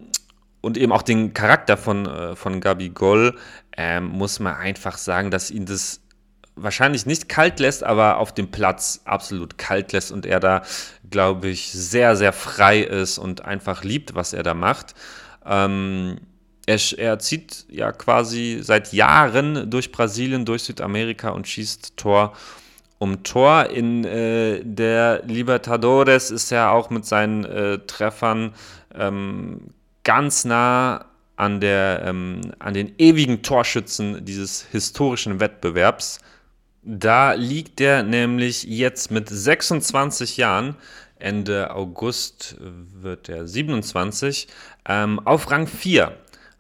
und eben auch den Charakter von, äh, von Gabi Goll, äh, muss man einfach sagen, dass ihn das wahrscheinlich nicht kalt lässt, aber auf dem Platz absolut kalt lässt und er da, glaube ich, sehr, sehr frei ist und einfach liebt, was er da macht. Ähm, er, er zieht ja quasi seit Jahren durch Brasilien, durch Südamerika und schießt Tor um Tor. In äh, der Libertadores ist er auch mit seinen äh, Treffern ähm, ganz nah an, der, ähm, an den ewigen Torschützen dieses historischen Wettbewerbs. Da liegt er nämlich jetzt mit 26 Jahren, Ende August wird er 27, ähm, auf Rang 4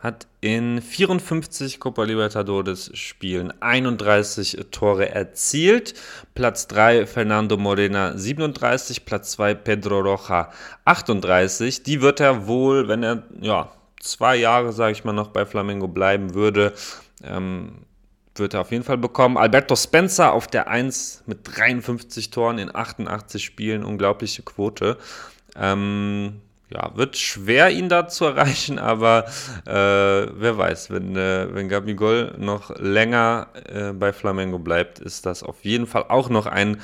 hat in 54 Copa Libertadores Spielen 31 Tore erzielt. Platz 3 Fernando Morena 37, Platz 2 Pedro Roja 38. Die wird er wohl, wenn er ja, zwei Jahre, sage ich mal, noch bei Flamengo bleiben würde, ähm, wird er auf jeden Fall bekommen. Alberto Spencer auf der 1 mit 53 Toren in 88 Spielen, unglaubliche Quote. Ähm, ja, wird schwer, ihn da zu erreichen, aber äh, wer weiß, wenn, äh, wenn Gabigol noch länger äh, bei Flamengo bleibt, ist das auf jeden Fall auch noch ein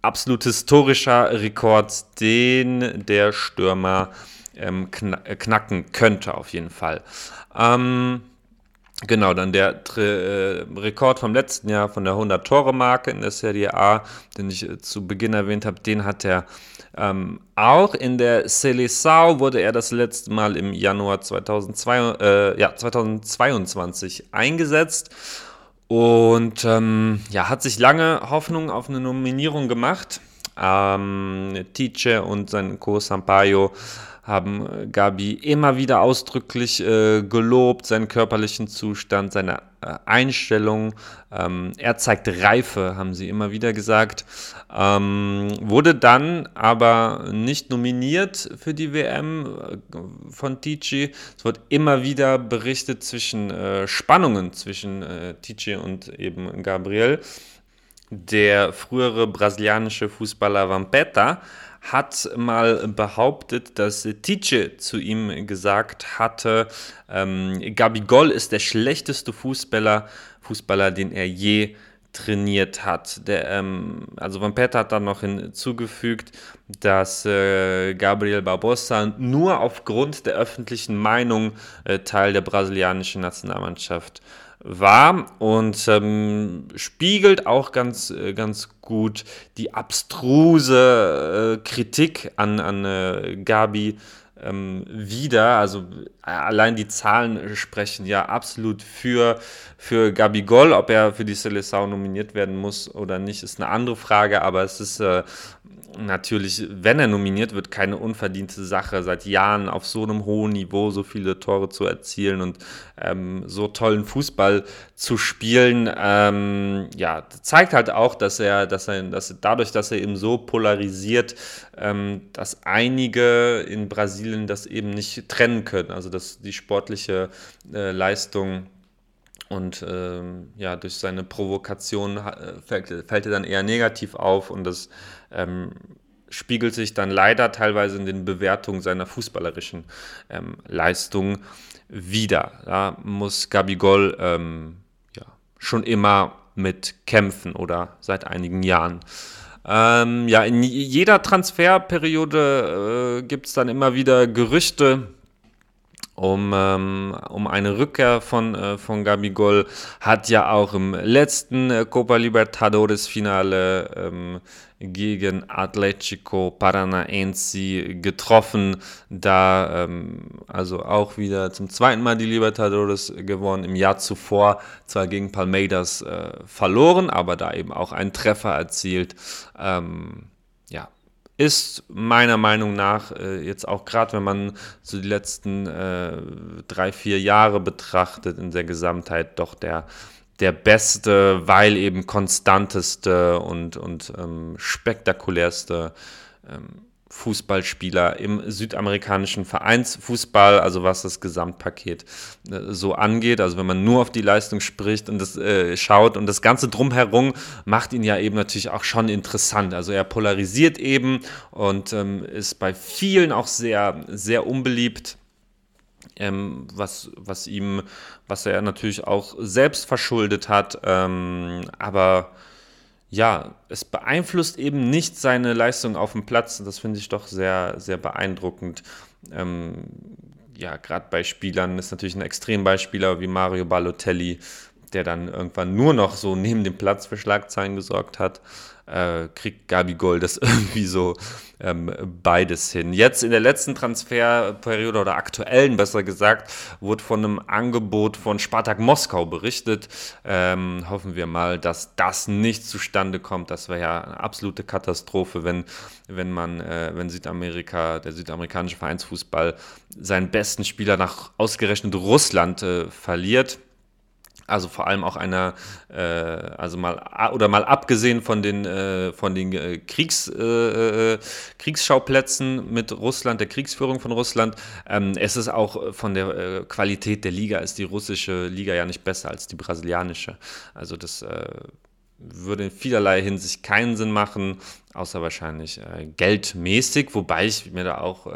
absolut historischer Rekord, den der Stürmer ähm, knacken könnte, auf jeden Fall. Ähm, Genau, dann der äh, Rekord vom letzten Jahr von der 100-Tore-Marke in der Serie A, den ich äh, zu Beginn erwähnt habe, den hat er ähm, auch. In der Seleção wurde er das letzte Mal im Januar 2002, äh, ja, 2022 eingesetzt und ähm, ja, hat sich lange Hoffnung auf eine Nominierung gemacht. Ähm, Tice und sein Co Sampaio haben äh, Gabi immer wieder ausdrücklich äh, gelobt, seinen körperlichen Zustand, seine äh, Einstellung. Ähm, er zeigt Reife, haben sie immer wieder gesagt. Ähm, wurde dann aber nicht nominiert für die WM äh, von Tici. Es wird immer wieder berichtet zwischen äh, Spannungen zwischen äh, Tici und eben Gabriel. Der frühere brasilianische Fußballer Vampeta hat mal behauptet, dass Tice zu ihm gesagt hatte, ähm, Gabigol ist der schlechteste Fußballer, Fußballer, den er je trainiert hat. Der, ähm, also Van Pet hat dann noch hinzugefügt, dass äh, Gabriel Barbosa nur aufgrund der öffentlichen Meinung äh, Teil der brasilianischen Nationalmannschaft war und ähm, spiegelt auch ganz, äh, ganz gut die abstruse äh, Kritik an, an äh, Gabi ähm, wieder. Also äh, allein die Zahlen sprechen ja absolut für, für Gol. Ob er für die Seleção nominiert werden muss oder nicht, ist eine andere Frage, aber es ist äh, natürlich, wenn er nominiert wird, keine unverdiente Sache, seit Jahren auf so einem hohen Niveau so viele Tore zu erzielen und ähm, so tollen Fußball zu spielen. Ähm, ja, zeigt halt auch, dass er, dass er, dass dadurch, dass er eben so polarisiert, ähm, dass einige in Brasilien das eben nicht trennen können. Also dass die sportliche äh, Leistung und ähm, ja, durch seine Provokation äh, fällt, fällt, er dann eher negativ auf und das ähm, spiegelt sich dann leider teilweise in den Bewertungen seiner fußballerischen ähm, Leistung wieder. Da muss Gabigol ähm, ja, schon immer mit kämpfen oder seit einigen Jahren. Ähm, ja, in jeder Transferperiode äh, gibt es dann immer wieder Gerüchte, um, ähm, um eine Rückkehr von, äh, von Gabigol. Hat ja auch im letzten äh, Copa Libertadores Finale ähm, gegen Atletico Paranaense getroffen. Da ähm, also auch wieder zum zweiten Mal die Libertadores gewonnen. Im Jahr zuvor zwar gegen Palmeiras äh, verloren, aber da eben auch einen Treffer erzielt. Ähm, ist meiner Meinung nach äh, jetzt auch gerade, wenn man so die letzten äh, drei, vier Jahre betrachtet in der Gesamtheit, doch der, der beste, weil eben konstanteste und, und ähm, spektakulärste ähm, Fußballspieler im südamerikanischen Vereinsfußball, also was das Gesamtpaket äh, so angeht. Also wenn man nur auf die Leistung spricht und das äh, schaut und das Ganze drumherum macht ihn ja eben natürlich auch schon interessant. Also er polarisiert eben und ähm, ist bei vielen auch sehr, sehr unbeliebt. Ähm, was, was ihm, was er natürlich auch selbst verschuldet hat, ähm, aber ja, es beeinflusst eben nicht seine Leistung auf dem Platz. Das finde ich doch sehr, sehr beeindruckend. Ähm, ja, gerade bei Spielern ist natürlich ein Extrembeispieler wie Mario Balotelli, der dann irgendwann nur noch so neben dem Platz für Schlagzeilen gesorgt hat, äh, kriegt Gabigol das irgendwie so ähm, beides hin. Jetzt in der letzten Transferperiode oder aktuellen, besser gesagt, wurde von einem Angebot von Spartak Moskau berichtet. Ähm, hoffen wir mal, dass das nicht zustande kommt. Das wäre ja eine absolute Katastrophe, wenn, wenn man, äh, wenn Südamerika, der südamerikanische Vereinsfußball seinen besten Spieler nach ausgerechnet Russland äh, verliert. Also vor allem auch einer, äh, also mal oder mal abgesehen von den äh, von den äh, äh, äh, Kriegsschauplätzen mit Russland, der Kriegsführung von Russland, ähm, es ist auch von der äh, Qualität der Liga ist die russische Liga ja nicht besser als die brasilianische. Also das würde in vielerlei Hinsicht keinen Sinn machen, außer wahrscheinlich geldmäßig, wobei ich mir da auch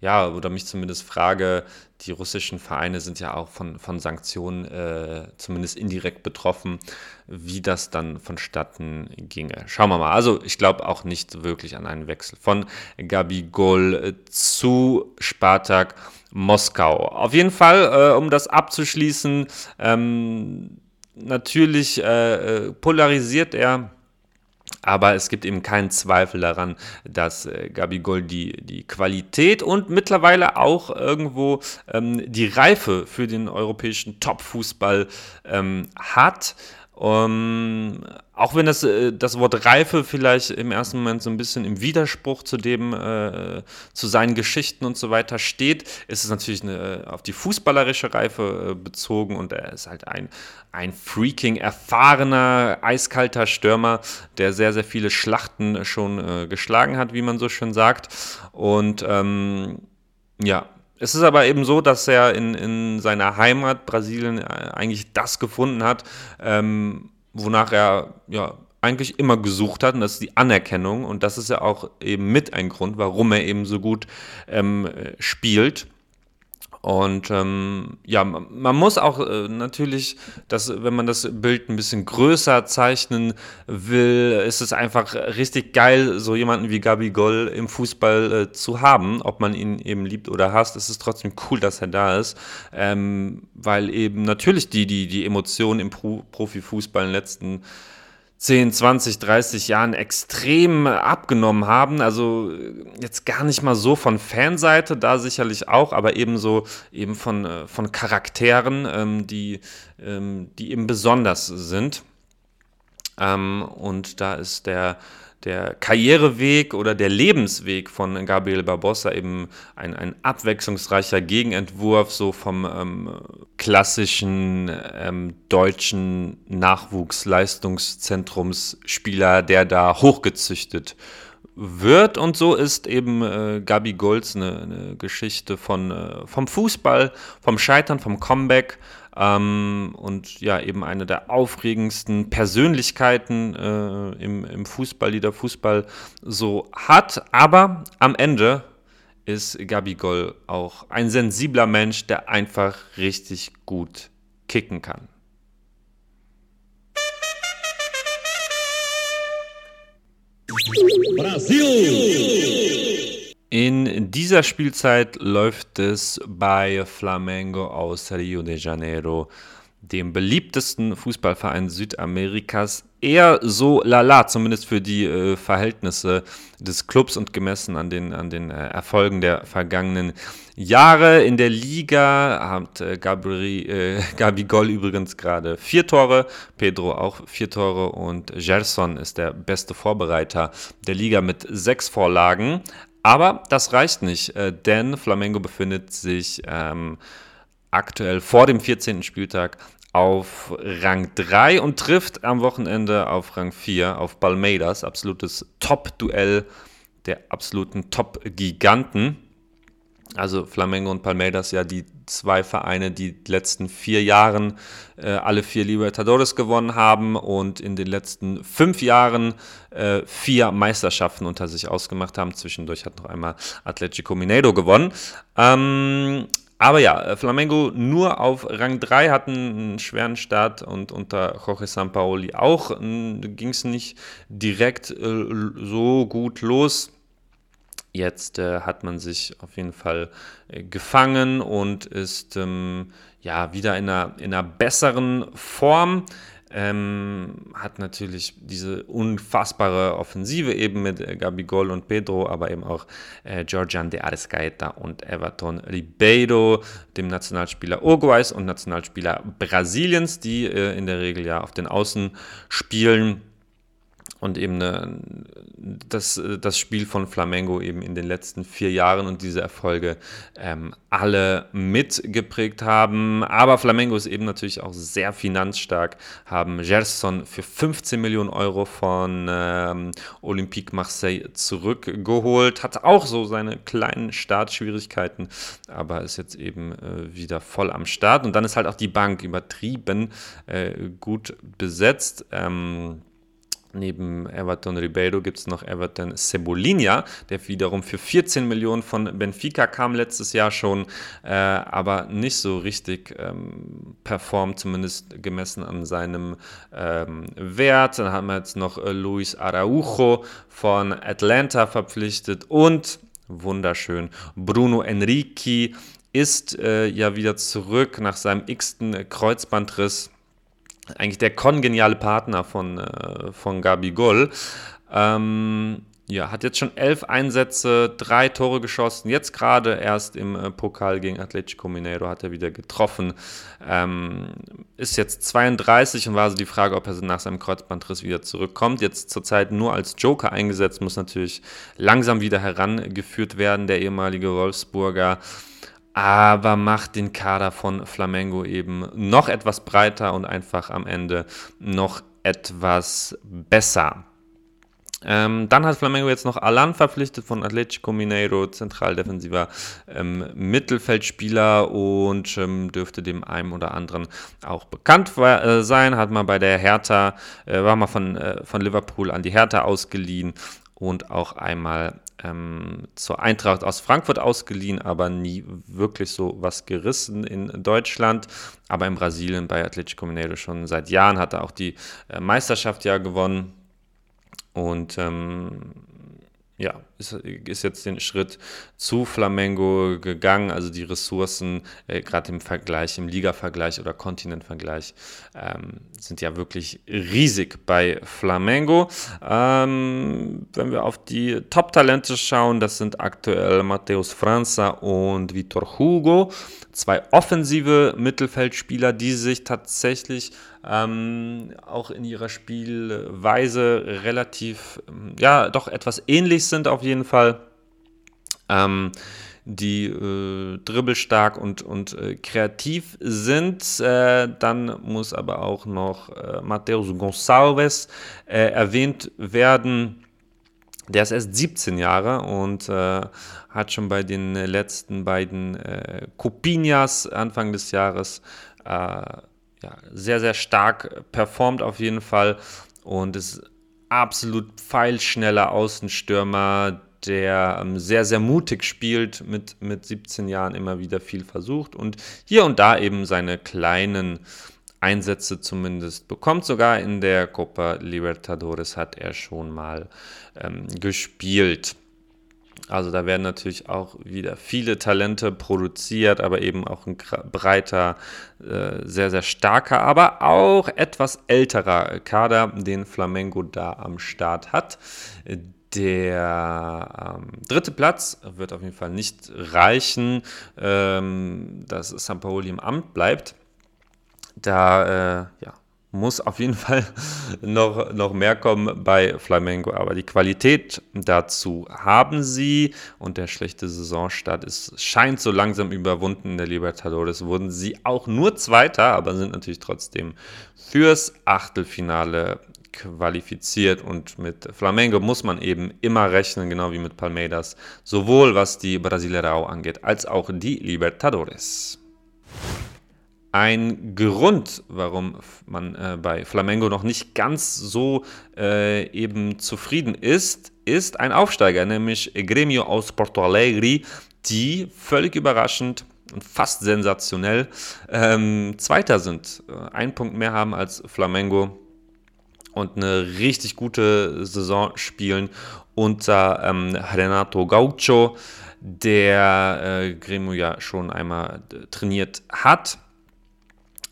ja, oder mich zumindest frage, die russischen Vereine sind ja auch von, von Sanktionen äh, zumindest indirekt betroffen, wie das dann vonstatten ginge. Schauen wir mal. Also ich glaube auch nicht wirklich an einen Wechsel von Gabigol zu Spartak Moskau. Auf jeden Fall, äh, um das abzuschließen, ähm, natürlich äh, äh polarisiert er aber es gibt eben keinen Zweifel daran, dass äh, Gabigol die, die Qualität und mittlerweile auch irgendwo ähm, die Reife für den europäischen Top-Fußball ähm, hat. Um, auch wenn das, äh, das Wort Reife vielleicht im ersten Moment so ein bisschen im Widerspruch zu dem, äh, zu seinen Geschichten und so weiter steht, ist es natürlich eine, auf die fußballerische Reife äh, bezogen und er ist halt ein, ein freaking erfahrener, eiskalter Stürmer, der sehr, sehr viele Schlachten schon äh, geschlagen hat, wie man so schön sagt. Und ähm, ja, es ist aber eben so, dass er in, in seiner Heimat Brasilien äh, eigentlich das gefunden hat, ähm, wonach er ja eigentlich immer gesucht hat, und das ist die Anerkennung. Und das ist ja auch eben mit ein Grund, warum er eben so gut ähm, spielt. Und ähm, ja, man muss auch äh, natürlich, dass, wenn man das Bild ein bisschen größer zeichnen will, ist es einfach richtig geil, so jemanden wie Gabi Goll im Fußball äh, zu haben. Ob man ihn eben liebt oder hasst, ist es trotzdem cool, dass er da ist. Ähm, weil eben natürlich die, die, die Emotionen im Pro Profifußball in den letzten 10, 20, 30 Jahren extrem abgenommen haben. Also jetzt gar nicht mal so von Fanseite, da sicherlich auch, aber ebenso eben von, äh, von Charakteren, ähm, die, ähm, die eben besonders sind. Ähm, und da ist der der Karriereweg oder der Lebensweg von Gabriel Barbossa eben ein, ein abwechslungsreicher Gegenentwurf so vom ähm, klassischen ähm, deutschen Nachwuchsleistungszentrumsspieler, der da hochgezüchtet wird. Und so ist eben äh, Gabi Golds eine, eine Geschichte von, äh, vom Fußball, vom Scheitern, vom Comeback ähm, und ja, eben eine der aufregendsten Persönlichkeiten äh, im, im Fußball, die der Fußball so hat. Aber am Ende ist Gabi Goll auch ein sensibler Mensch, der einfach richtig gut kicken kann. Brasil! In dieser Spielzeit läuft es bei Flamengo aus Rio de Janeiro, dem beliebtesten Fußballverein Südamerikas, eher so lala, zumindest für die äh, Verhältnisse des Clubs und gemessen an den, an den äh, Erfolgen der vergangenen Jahre. In der Liga hat äh, Gabri, äh, Gabi Gol übrigens gerade vier Tore, Pedro auch vier Tore und Gerson ist der beste Vorbereiter der Liga mit sechs Vorlagen. Aber das reicht nicht, äh, denn Flamengo befindet sich ähm, aktuell vor dem 14. Spieltag auf Rang 3 und trifft am Wochenende auf Rang 4 auf Palmeiras, absolutes Top-Duell der absoluten Top-Giganten. Also Flamengo und Palmeiras ja die zwei Vereine, die die letzten vier Jahren äh, alle vier Libertadores gewonnen haben und in den letzten fünf Jahren äh, vier Meisterschaften unter sich ausgemacht haben. Zwischendurch hat noch einmal Atletico Mineiro gewonnen. Ähm, aber ja, äh, Flamengo nur auf Rang 3 hatten einen schweren Start und unter Jorge Sampaoli auch ging es nicht direkt äh, so gut los Jetzt äh, hat man sich auf jeden Fall äh, gefangen und ist ähm, ja wieder in einer, in einer besseren Form. Ähm, hat natürlich diese unfassbare Offensive eben mit äh, Gabigol und Pedro, aber eben auch äh, Georgian de Arrascaeta und Everton Ribeiro, dem Nationalspieler Uruguays und Nationalspieler Brasiliens, die äh, in der Regel ja auf den Außen spielen und eben eine, das, das Spiel von Flamengo eben in den letzten vier Jahren und diese Erfolge ähm, alle mitgeprägt haben. Aber Flamengo ist eben natürlich auch sehr finanzstark, haben Gerson für 15 Millionen Euro von ähm, Olympique Marseille zurückgeholt, hat auch so seine kleinen Startschwierigkeiten, aber ist jetzt eben äh, wieder voll am Start. Und dann ist halt auch die Bank übertrieben äh, gut besetzt. Ähm, Neben Everton Ribeiro gibt es noch Everton Cebolinha, der wiederum für 14 Millionen von Benfica kam letztes Jahr schon, äh, aber nicht so richtig ähm, performt, zumindest gemessen an seinem ähm, Wert. Dann haben wir jetzt noch äh, Luis Araujo von Atlanta verpflichtet und wunderschön Bruno Enrique ist äh, ja wieder zurück nach seinem x-ten Kreuzbandriss eigentlich der kongeniale Partner von, äh, von Gabi Goll. Ähm, ja, hat jetzt schon elf Einsätze, drei Tore geschossen. Jetzt gerade erst im äh, Pokal gegen Atletico Mineiro hat er wieder getroffen. Ähm, ist jetzt 32 und war also die Frage, ob er nach seinem Kreuzbandriss wieder zurückkommt. Jetzt zurzeit nur als Joker eingesetzt, muss natürlich langsam wieder herangeführt werden, der ehemalige Wolfsburger aber macht den Kader von Flamengo eben noch etwas breiter und einfach am Ende noch etwas besser. Ähm, dann hat Flamengo jetzt noch Alan verpflichtet von Atletico Mineiro, zentraldefensiver ähm, Mittelfeldspieler und ähm, dürfte dem einen oder anderen auch bekannt äh, sein. Hat mal bei der Hertha, äh, war mal von, äh, von Liverpool an die Hertha ausgeliehen und auch einmal ähm, zur Eintracht aus Frankfurt ausgeliehen, aber nie wirklich so was gerissen in Deutschland. Aber in Brasilien bei Atletico Mineiro schon seit Jahren hat er auch die äh, Meisterschaft ja gewonnen. Und ähm, ja, ist, ist, jetzt den Schritt zu Flamengo gegangen. Also die Ressourcen, äh, gerade im Vergleich, im Liga-Vergleich oder Kontinent-Vergleich, ähm, sind ja wirklich riesig bei Flamengo. Ähm, wenn wir auf die Top-Talente schauen, das sind aktuell Mateus França und Vitor Hugo, zwei offensive Mittelfeldspieler, die sich tatsächlich ähm, auch in ihrer Spielweise relativ, ähm, ja, doch etwas ähnlich sind auf jeden Fall. Ähm, die äh, dribbelstark und, und äh, kreativ sind. Äh, dann muss aber auch noch äh, Mateus Gonçalves äh, erwähnt werden. Der ist erst 17 Jahre und äh, hat schon bei den letzten beiden äh, Copinas Anfang des Jahres ja, sehr, sehr stark performt auf jeden Fall und ist absolut pfeilschneller Außenstürmer, der ähm, sehr, sehr mutig spielt, mit, mit 17 Jahren immer wieder viel versucht und hier und da eben seine kleinen Einsätze zumindest bekommt. Sogar in der Copa Libertadores hat er schon mal ähm, gespielt. Also da werden natürlich auch wieder viele Talente produziert, aber eben auch ein breiter, äh, sehr, sehr starker, aber auch etwas älterer Kader, den Flamengo da am Start hat. Der ähm, dritte Platz wird auf jeden Fall nicht reichen, ähm, dass St. Pauli im Amt bleibt. Da äh, ja, muss auf jeden Fall noch, noch mehr kommen bei Flamengo, aber die Qualität dazu haben sie und der schlechte Saisonstart ist, scheint so langsam überwunden in der Libertadores. Wurden sie auch nur Zweiter, aber sind natürlich trotzdem fürs Achtelfinale qualifiziert und mit Flamengo muss man eben immer rechnen, genau wie mit Palmeiras, sowohl was die Brasilerao angeht, als auch die Libertadores. Ein Grund, warum man äh, bei Flamengo noch nicht ganz so äh, eben zufrieden ist, ist ein Aufsteiger, nämlich Gremio aus Porto Alegre, die völlig überraschend und fast sensationell ähm, Zweiter sind. Äh, ein Punkt mehr haben als Flamengo und eine richtig gute Saison spielen unter ähm, Renato Gaucho, der äh, Gremio ja schon einmal äh, trainiert hat.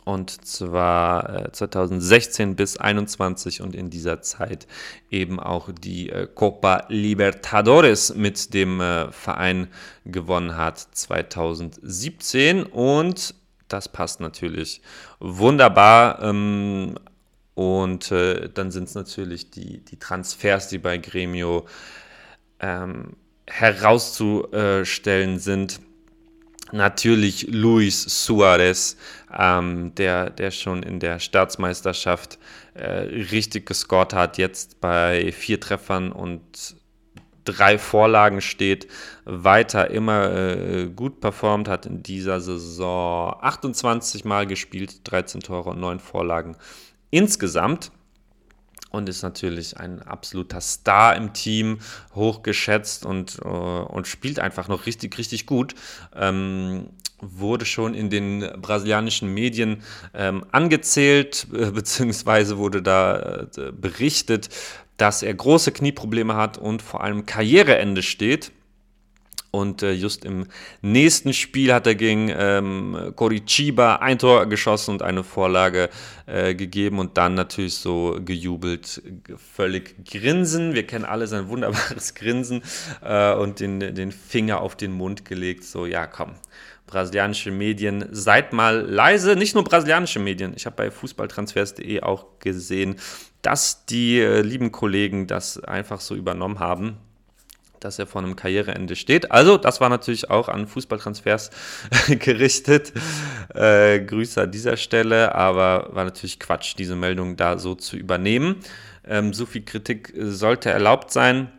Und zwar äh, 2016 bis 2021 und in dieser Zeit eben auch die äh, Copa Libertadores mit dem äh, Verein gewonnen hat 2017. Und das passt natürlich wunderbar. Ähm, und äh, dann sind es natürlich die, die Transfers, die bei Gremio ähm, herauszustellen sind. Natürlich Luis Suarez, ähm, der, der schon in der Staatsmeisterschaft äh, richtig gescored hat, jetzt bei vier Treffern und drei Vorlagen steht, weiter immer äh, gut performt, hat in dieser Saison 28 Mal gespielt, 13 Tore und 9 Vorlagen insgesamt und ist natürlich ein absoluter Star im Team, hochgeschätzt und, äh, und spielt einfach noch richtig, richtig gut. Ähm, wurde schon in den brasilianischen Medien ähm, angezählt, äh, beziehungsweise wurde da äh, berichtet, dass er große Knieprobleme hat und vor allem Karriereende steht. Und äh, just im nächsten Spiel hat er gegen ähm, Coritiba ein Tor geschossen und eine Vorlage äh, gegeben und dann natürlich so gejubelt, völlig grinsen. Wir kennen alle sein wunderbares Grinsen äh, und den, den Finger auf den Mund gelegt. So, ja, komm, brasilianische Medien, seid mal leise. Nicht nur brasilianische Medien. Ich habe bei fußballtransfers.de auch gesehen, dass die äh, lieben Kollegen das einfach so übernommen haben dass er vor einem Karriereende steht. Also, das war natürlich auch an Fußballtransfers gerichtet. Äh, Grüße an dieser Stelle, aber war natürlich Quatsch, diese Meldung da so zu übernehmen. Ähm, so viel Kritik sollte erlaubt sein.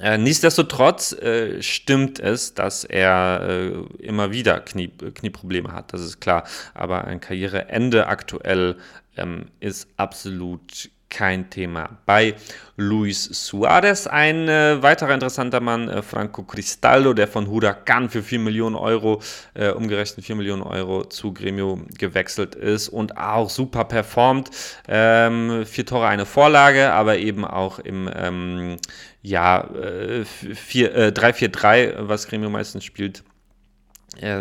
Äh, nichtsdestotrotz äh, stimmt es, dass er äh, immer wieder Knie, Knieprobleme hat, das ist klar. Aber ein Karriereende aktuell ähm, ist absolut kein Thema. Bei Luis Suarez, ein äh, weiterer interessanter Mann, äh, Franco Cristaldo, der von Huracan für 4 Millionen Euro, äh, umgerechnet 4 Millionen Euro zu Gremio gewechselt ist und auch super performt. Ähm, vier Tore, eine Vorlage, aber eben auch im ähm, ja, äh, 3-4-3, äh, was Gremio meistens spielt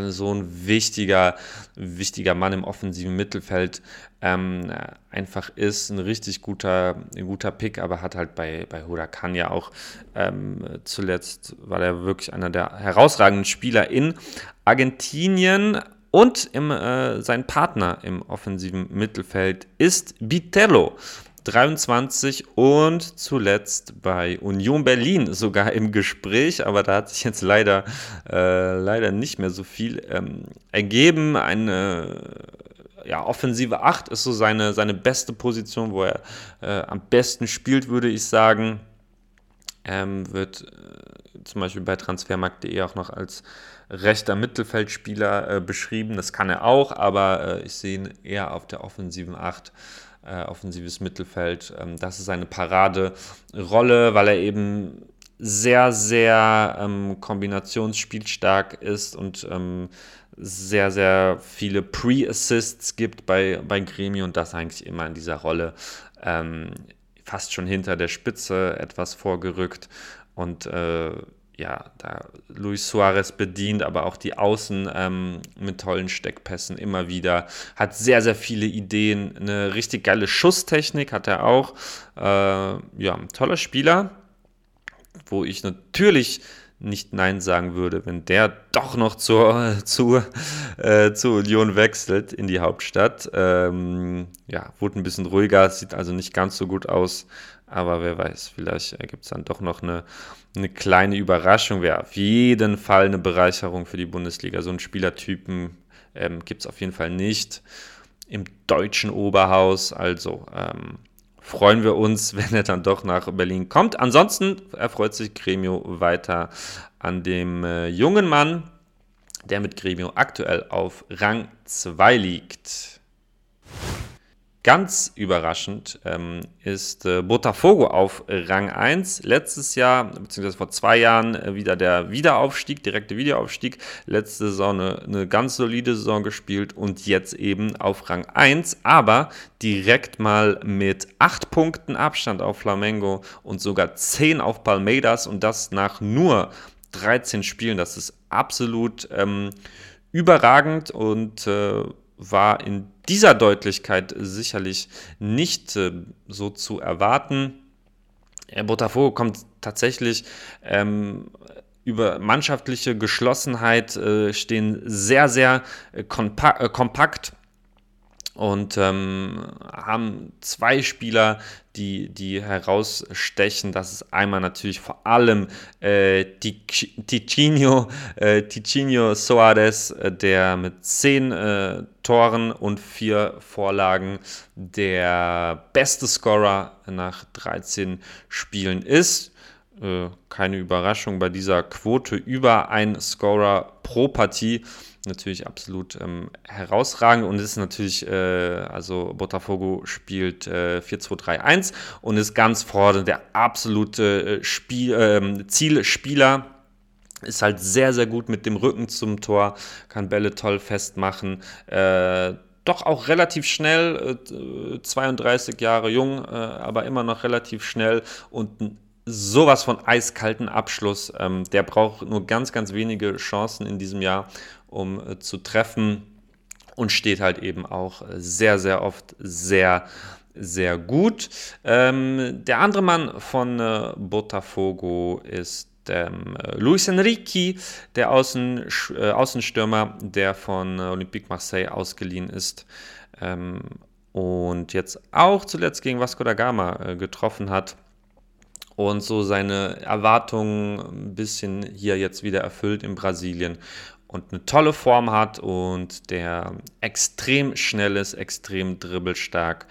so ein wichtiger, wichtiger Mann im offensiven Mittelfeld ähm, einfach ist. Ein richtig guter, ein guter Pick, aber hat halt bei, bei Huracan ja auch ähm, zuletzt, war er wirklich einer der herausragenden Spieler in Argentinien. Und im, äh, sein Partner im offensiven Mittelfeld ist Bitello. 23 und zuletzt bei Union Berlin sogar im Gespräch, aber da hat sich jetzt leider, äh, leider nicht mehr so viel ähm, ergeben. Eine ja, offensive 8 ist so seine, seine beste Position, wo er äh, am besten spielt, würde ich sagen. Ähm, wird äh, zum Beispiel bei transfermarkt.de auch noch als rechter Mittelfeldspieler äh, beschrieben. Das kann er auch, aber äh, ich sehe ihn eher auf der offensiven 8 äh, offensives Mittelfeld. Ähm, das ist eine Paraderolle, weil er eben sehr, sehr ähm, kombinationsspielstark ist und ähm, sehr, sehr viele Pre-Assists gibt bei, bei Gremio und das eigentlich immer in dieser Rolle ähm, fast schon hinter der Spitze etwas vorgerückt und äh, ja, da Luis Suarez bedient, aber auch die Außen ähm, mit tollen Steckpässen immer wieder. Hat sehr, sehr viele Ideen. Eine richtig geile Schusstechnik hat er auch. Äh, ja, toller Spieler, wo ich natürlich nicht Nein sagen würde, wenn der doch noch zur, zu, äh, zur Union wechselt in die Hauptstadt. Ähm, ja, wurde ein bisschen ruhiger, sieht also nicht ganz so gut aus, aber wer weiß, vielleicht ergibt es dann doch noch eine, eine kleine Überraschung. Wäre auf jeden Fall eine Bereicherung für die Bundesliga. So einen Spielertypen ähm, gibt es auf jeden Fall nicht im deutschen Oberhaus. Also ähm, freuen wir uns, wenn er dann doch nach Berlin kommt. Ansonsten erfreut sich Gremio weiter an dem äh, jungen Mann, der mit Gremio aktuell auf Rang 2 liegt. Ganz überraschend ähm, ist äh, Botafogo auf Rang 1. Letztes Jahr, beziehungsweise vor zwei Jahren, äh, wieder der Wiederaufstieg, direkte Wiederaufstieg. Letzte Saison eine, eine, ganz solide Saison gespielt und jetzt eben auf Rang 1, aber direkt mal mit 8 Punkten Abstand auf Flamengo und sogar 10 auf Palmeiras und das nach nur 13 Spielen. Das ist absolut ähm, überragend und äh, war in dieser Deutlichkeit sicherlich nicht äh, so zu erwarten. Botafogo kommt tatsächlich ähm, über mannschaftliche Geschlossenheit, äh, stehen sehr, sehr äh, äh, kompakt und ähm, haben zwei Spieler, die, die herausstechen. Das ist einmal natürlich vor allem äh, Ticinho, äh, Ticinho Soares, äh, der mit zehn äh, Toren und vier Vorlagen der beste Scorer nach 13 Spielen ist. Äh, keine Überraschung bei dieser Quote über ein Scorer pro Partie natürlich absolut ähm, herausragend und ist natürlich, äh, also Botafogo spielt äh, 4-2-3-1 und ist ganz vorne der absolute äh, Spiel, äh, Zielspieler. Ist halt sehr, sehr gut mit dem Rücken zum Tor, kann Bälle toll festmachen. Äh, doch auch relativ schnell, 32 äh, Jahre jung, äh, aber immer noch relativ schnell und ein sowas von eiskalten Abschluss. Ähm, der braucht nur ganz, ganz wenige Chancen in diesem Jahr um äh, zu treffen und steht halt eben auch sehr, sehr oft sehr, sehr gut. Ähm, der andere Mann von äh, Botafogo ist ähm, Luis Enrique, der Außen, äh, Außenstürmer, der von äh, Olympique Marseille ausgeliehen ist ähm, und jetzt auch zuletzt gegen Vasco da Gama äh, getroffen hat und so seine Erwartungen ein bisschen hier jetzt wieder erfüllt in Brasilien und eine tolle Form hat und der extrem schnell ist, extrem dribbelstark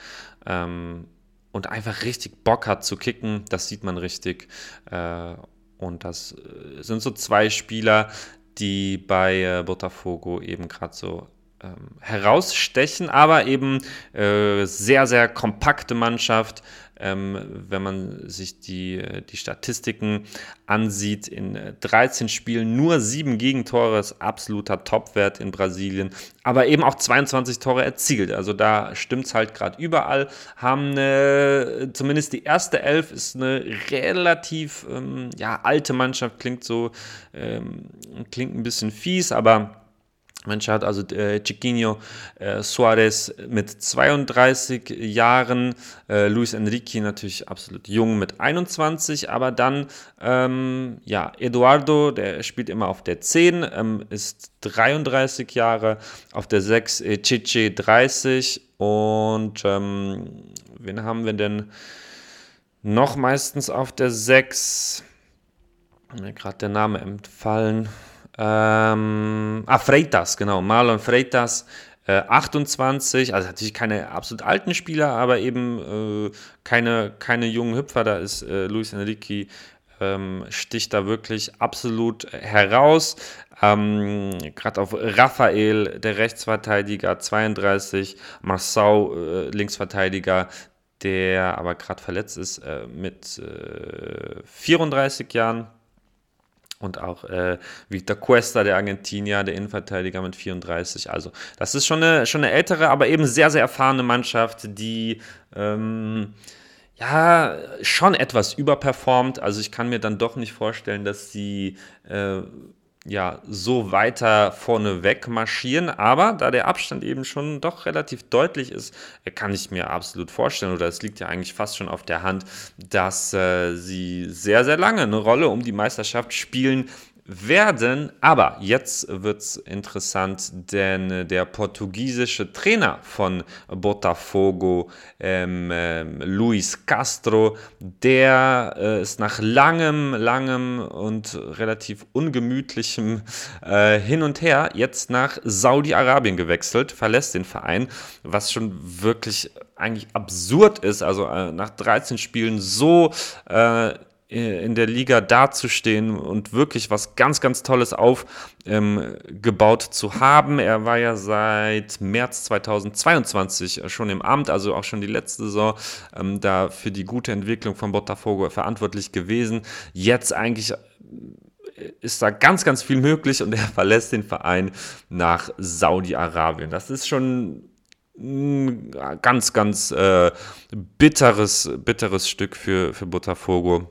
ähm, und einfach richtig Bock hat zu kicken. Das sieht man richtig. Äh, und das äh, sind so zwei Spieler, die bei äh, Botafogo eben gerade so ähm, herausstechen, aber eben äh, sehr, sehr kompakte Mannschaft. Ähm, wenn man sich die, äh, die Statistiken ansieht, in 13 Spielen nur 7 Gegentore ist absoluter Topwert in Brasilien, aber eben auch 22 Tore erzielt. Also da stimmt es halt gerade überall. Haben eine, zumindest die erste Elf ist eine relativ ähm, ja, alte Mannschaft, klingt so, ähm, klingt ein bisschen fies, aber man schaut also äh, Chiquinho äh, Suarez mit 32 Jahren, äh, Luis Enrique natürlich absolut jung mit 21, aber dann ähm, ja Eduardo, der spielt immer auf der 10, ähm, ist 33 Jahre, auf der 6 äh, Chiche 30 und ähm, wen haben wir denn noch meistens auf der 6? Mir gerade der Name entfallen. Ähm, ah, Freitas, genau. Marlon Freitas, äh, 28. Also natürlich keine absolut alten Spieler, aber eben äh, keine, keine jungen Hüpfer. Da ist äh, Luis Enrique ähm, sticht da wirklich absolut heraus. Ähm, Gerade auf Raphael, der Rechtsverteidiger, 32, Marçau, äh, Linksverteidiger, der aber gerade verletzt ist, äh, mit 34 äh, Jahren. Und auch äh, Victor Cuesta, der Argentinier, der Innenverteidiger mit 34. Also, das ist schon eine, schon eine ältere, aber eben sehr, sehr erfahrene Mannschaft, die ähm, ja schon etwas überperformt. Also, ich kann mir dann doch nicht vorstellen, dass sie. Äh, ja, so weiter vorne weg marschieren. Aber da der Abstand eben schon doch relativ deutlich ist, kann ich mir absolut vorstellen, oder es liegt ja eigentlich fast schon auf der Hand, dass äh, sie sehr, sehr lange eine Rolle um die Meisterschaft spielen werden. Aber jetzt wird es interessant, denn der portugiesische Trainer von Botafogo, ähm, äh, Luis Castro, der äh, ist nach langem, langem und relativ ungemütlichem äh, Hin und Her jetzt nach Saudi-Arabien gewechselt, verlässt den Verein, was schon wirklich eigentlich absurd ist, also äh, nach 13 Spielen so äh, in der Liga dazustehen und wirklich was ganz, ganz Tolles aufgebaut ähm, zu haben. Er war ja seit März 2022 schon im Amt, also auch schon die letzte Saison ähm, da für die gute Entwicklung von Botafogo verantwortlich gewesen. Jetzt eigentlich ist da ganz, ganz viel möglich und er verlässt den Verein nach Saudi-Arabien. Das ist schon ein ganz, ganz äh, bitteres, bitteres Stück für, für Botafogo.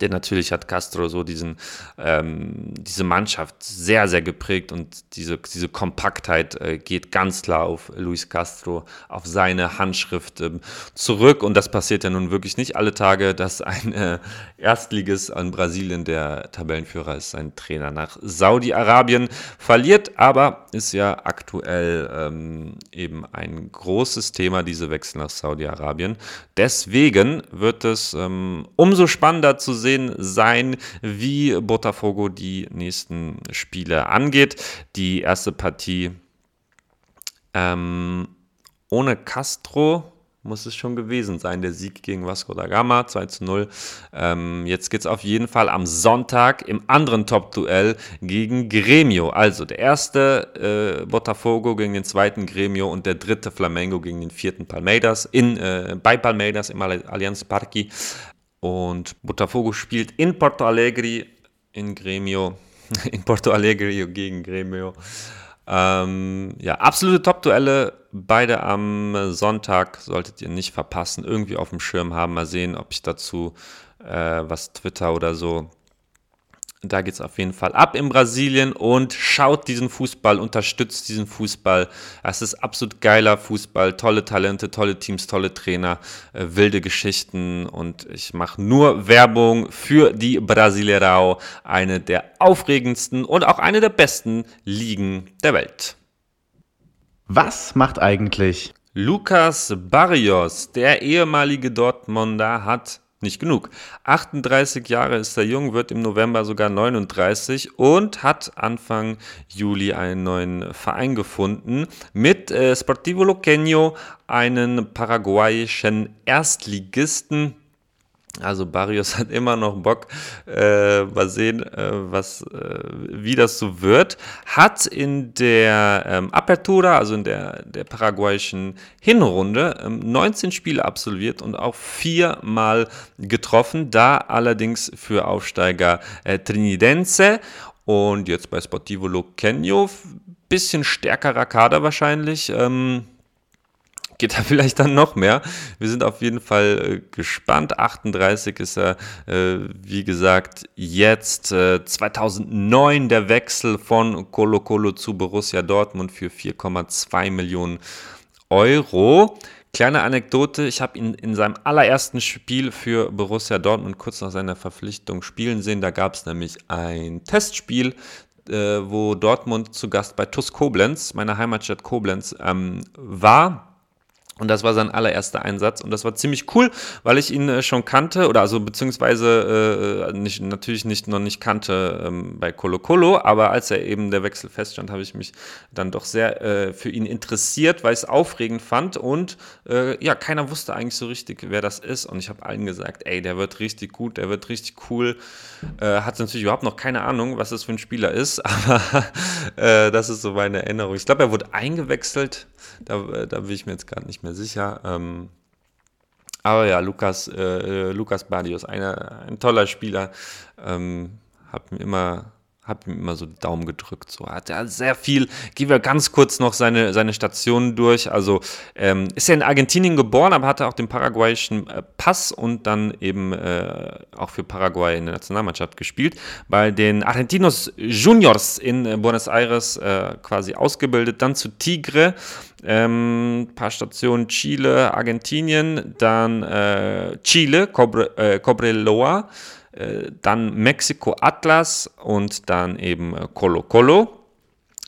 Denn natürlich hat Castro so diesen, ähm, diese Mannschaft sehr, sehr geprägt und diese, diese Kompaktheit äh, geht ganz klar auf Luis Castro, auf seine Handschrift ähm, zurück. Und das passiert ja nun wirklich nicht alle Tage, dass ein äh, Erstliges an Brasilien, der Tabellenführer ist, sein Trainer nach Saudi-Arabien verliert. Aber ist ja aktuell ähm, eben ein großes Thema, diese Wechsel nach Saudi-Arabien. Deswegen wird es ähm, umso spannender zu sehen, sehen sein, wie Botafogo die nächsten Spiele angeht. Die erste Partie ähm, ohne Castro muss es schon gewesen sein, der Sieg gegen Vasco da Gama, 2 zu 0. Ähm, jetzt geht es auf jeden Fall am Sonntag im anderen Top-Duell gegen Gremio. Also der erste äh, Botafogo gegen den zweiten Gremio und der dritte Flamengo gegen den vierten Palmeiras in, äh, bei Palmeiras im Allianz Parque. Und Botafogo spielt in Porto Alegre in Gremio, in Porto Alegre gegen Gremio. Ähm, ja, absolute Top-Duelle, beide am Sonntag, solltet ihr nicht verpassen, irgendwie auf dem Schirm haben. Mal sehen, ob ich dazu äh, was Twitter oder so da geht es auf jeden Fall ab in Brasilien und schaut diesen Fußball, unterstützt diesen Fußball. Es ist absolut geiler Fußball, tolle Talente, tolle Teams, tolle Trainer, äh, wilde Geschichten und ich mache nur Werbung für die Brasilerao, eine der aufregendsten und auch eine der besten Ligen der Welt. Was macht eigentlich Lucas Barrios, der ehemalige Dortmunder, hat nicht genug. 38 Jahre ist er jung, wird im November sogar 39 und hat Anfang Juli einen neuen Verein gefunden mit äh, Sportivo Loqueño, einen paraguayischen Erstligisten also Barrios hat immer noch Bock. Äh, mal sehen, äh, was, äh, wie das so wird. Hat in der ähm, Apertura, also in der, der paraguayischen Hinrunde, ähm, 19 Spiele absolviert und auch viermal getroffen. Da allerdings für Aufsteiger äh, Trinidense. Und jetzt bei Sportivo Loqueño, bisschen stärkerer Kader wahrscheinlich. Ähm, geht da vielleicht dann noch mehr. Wir sind auf jeden Fall äh, gespannt. 38 ist er, äh, wie gesagt, jetzt äh, 2009 der Wechsel von Colo Colo zu Borussia Dortmund für 4,2 Millionen Euro. Kleine Anekdote, ich habe ihn in seinem allerersten Spiel für Borussia Dortmund kurz nach seiner Verpflichtung spielen sehen. Da gab es nämlich ein Testspiel, äh, wo Dortmund zu Gast bei TuS Koblenz, meiner Heimatstadt Koblenz, ähm, war und das war sein allererster Einsatz. Und das war ziemlich cool, weil ich ihn äh, schon kannte oder also beziehungsweise äh, nicht, natürlich nicht noch nicht kannte ähm, bei Colo Colo, aber als er eben der Wechsel feststand, habe ich mich dann doch sehr äh, für ihn interessiert, weil ich es aufregend fand. Und äh, ja, keiner wusste eigentlich so richtig, wer das ist. Und ich habe allen gesagt, ey, der wird richtig gut, der wird richtig cool. Äh, hat natürlich überhaupt noch keine Ahnung, was das für ein Spieler ist, aber äh, das ist so meine Erinnerung. Ich glaube, er wurde eingewechselt, da, äh, da bin ich mir jetzt gerade nicht mehr sicher. Ähm, aber ja, Lukas, äh, Lukas Barrios, einer, ein toller Spieler, ähm, hat mir immer habe ihm immer so die Daumen gedrückt. So hat er sehr viel. Gehen wir ganz kurz noch seine, seine Stationen durch. Also ähm, ist er in Argentinien geboren, aber hatte auch den paraguayischen äh, Pass und dann eben äh, auch für Paraguay in der Nationalmannschaft gespielt. Bei den Argentinos Juniors in äh, Buenos Aires äh, quasi ausgebildet. Dann zu Tigre. Ähm, paar Stationen Chile, Argentinien, dann äh, Chile, Cobre, äh, Cobreloa. Äh, dann Mexiko Atlas und dann eben äh, Colo Colo.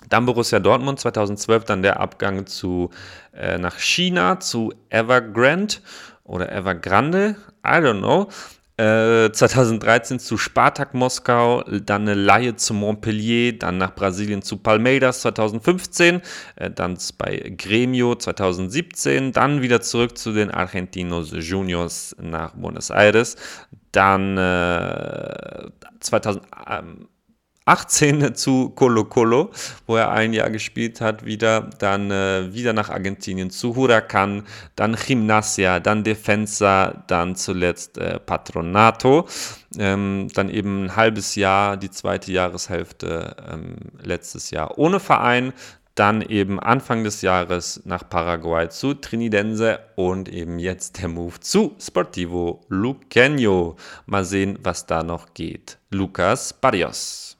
Dann Borussia Dortmund 2012, dann der Abgang zu, äh, nach China zu Evergrande oder Evergrande, I don't know. 2013 äh, zu Spartak Moskau, dann eine Laie zu Montpellier, dann nach Brasilien zu Palmeiras 2015, äh, dann bei Gremio 2017, dann wieder zurück zu den Argentinos Juniors nach Buenos Aires, dann äh, 2018 zu Colo Colo, wo er ein Jahr gespielt hat, wieder, dann äh, wieder nach Argentinien zu Huracan, dann Gimnasia, dann Defensa, dann zuletzt äh, Patronato, ähm, dann eben ein halbes Jahr, die zweite Jahreshälfte ähm, letztes Jahr ohne Verein, dann eben Anfang des Jahres nach Paraguay zu Trinidense und eben jetzt der Move zu Sportivo Luqueño. Mal sehen, was da noch geht. Lucas Barrios.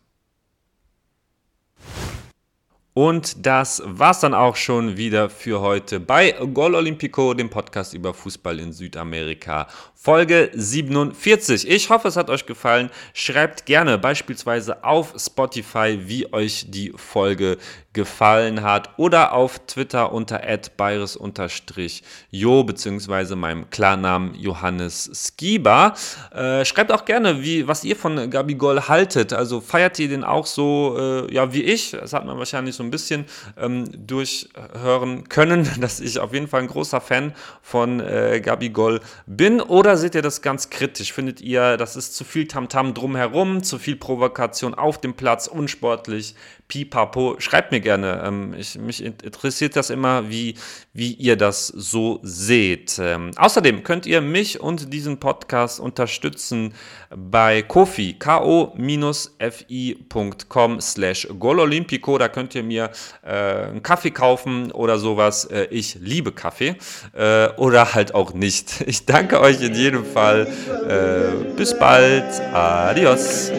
Und das war's dann auch schon wieder für heute bei Gol Olimpico, dem Podcast über Fußball in Südamerika. Folge 47. Ich hoffe, es hat euch gefallen. Schreibt gerne beispielsweise auf Spotify, wie euch die Folge gefallen hat oder auf Twitter unter @bayres_jo beziehungsweise meinem Klarnamen Johannes Skiba. Äh, schreibt auch gerne, wie, was ihr von Gabigol haltet. Also feiert ihr den auch so, äh, ja, wie ich? Das hat man wahrscheinlich so ein bisschen ähm, durchhören können, dass ich auf jeden Fall ein großer Fan von äh, Gabigol bin. Oder seht ihr das ganz kritisch? Findet ihr, das ist zu viel Tamtam -Tam drumherum, zu viel Provokation auf dem Platz, unsportlich? Pipapo, schreibt mir gerne. Ähm, ich, mich interessiert das immer, wie, wie ihr das so seht. Ähm, außerdem könnt ihr mich und diesen Podcast unterstützen bei Kofi, ko-fi.com slash gololympico. Da könnt ihr mir äh, einen Kaffee kaufen oder sowas. Äh, ich liebe Kaffee äh, oder halt auch nicht. Ich danke euch in jedem Fall. Äh, bis bald. Adios.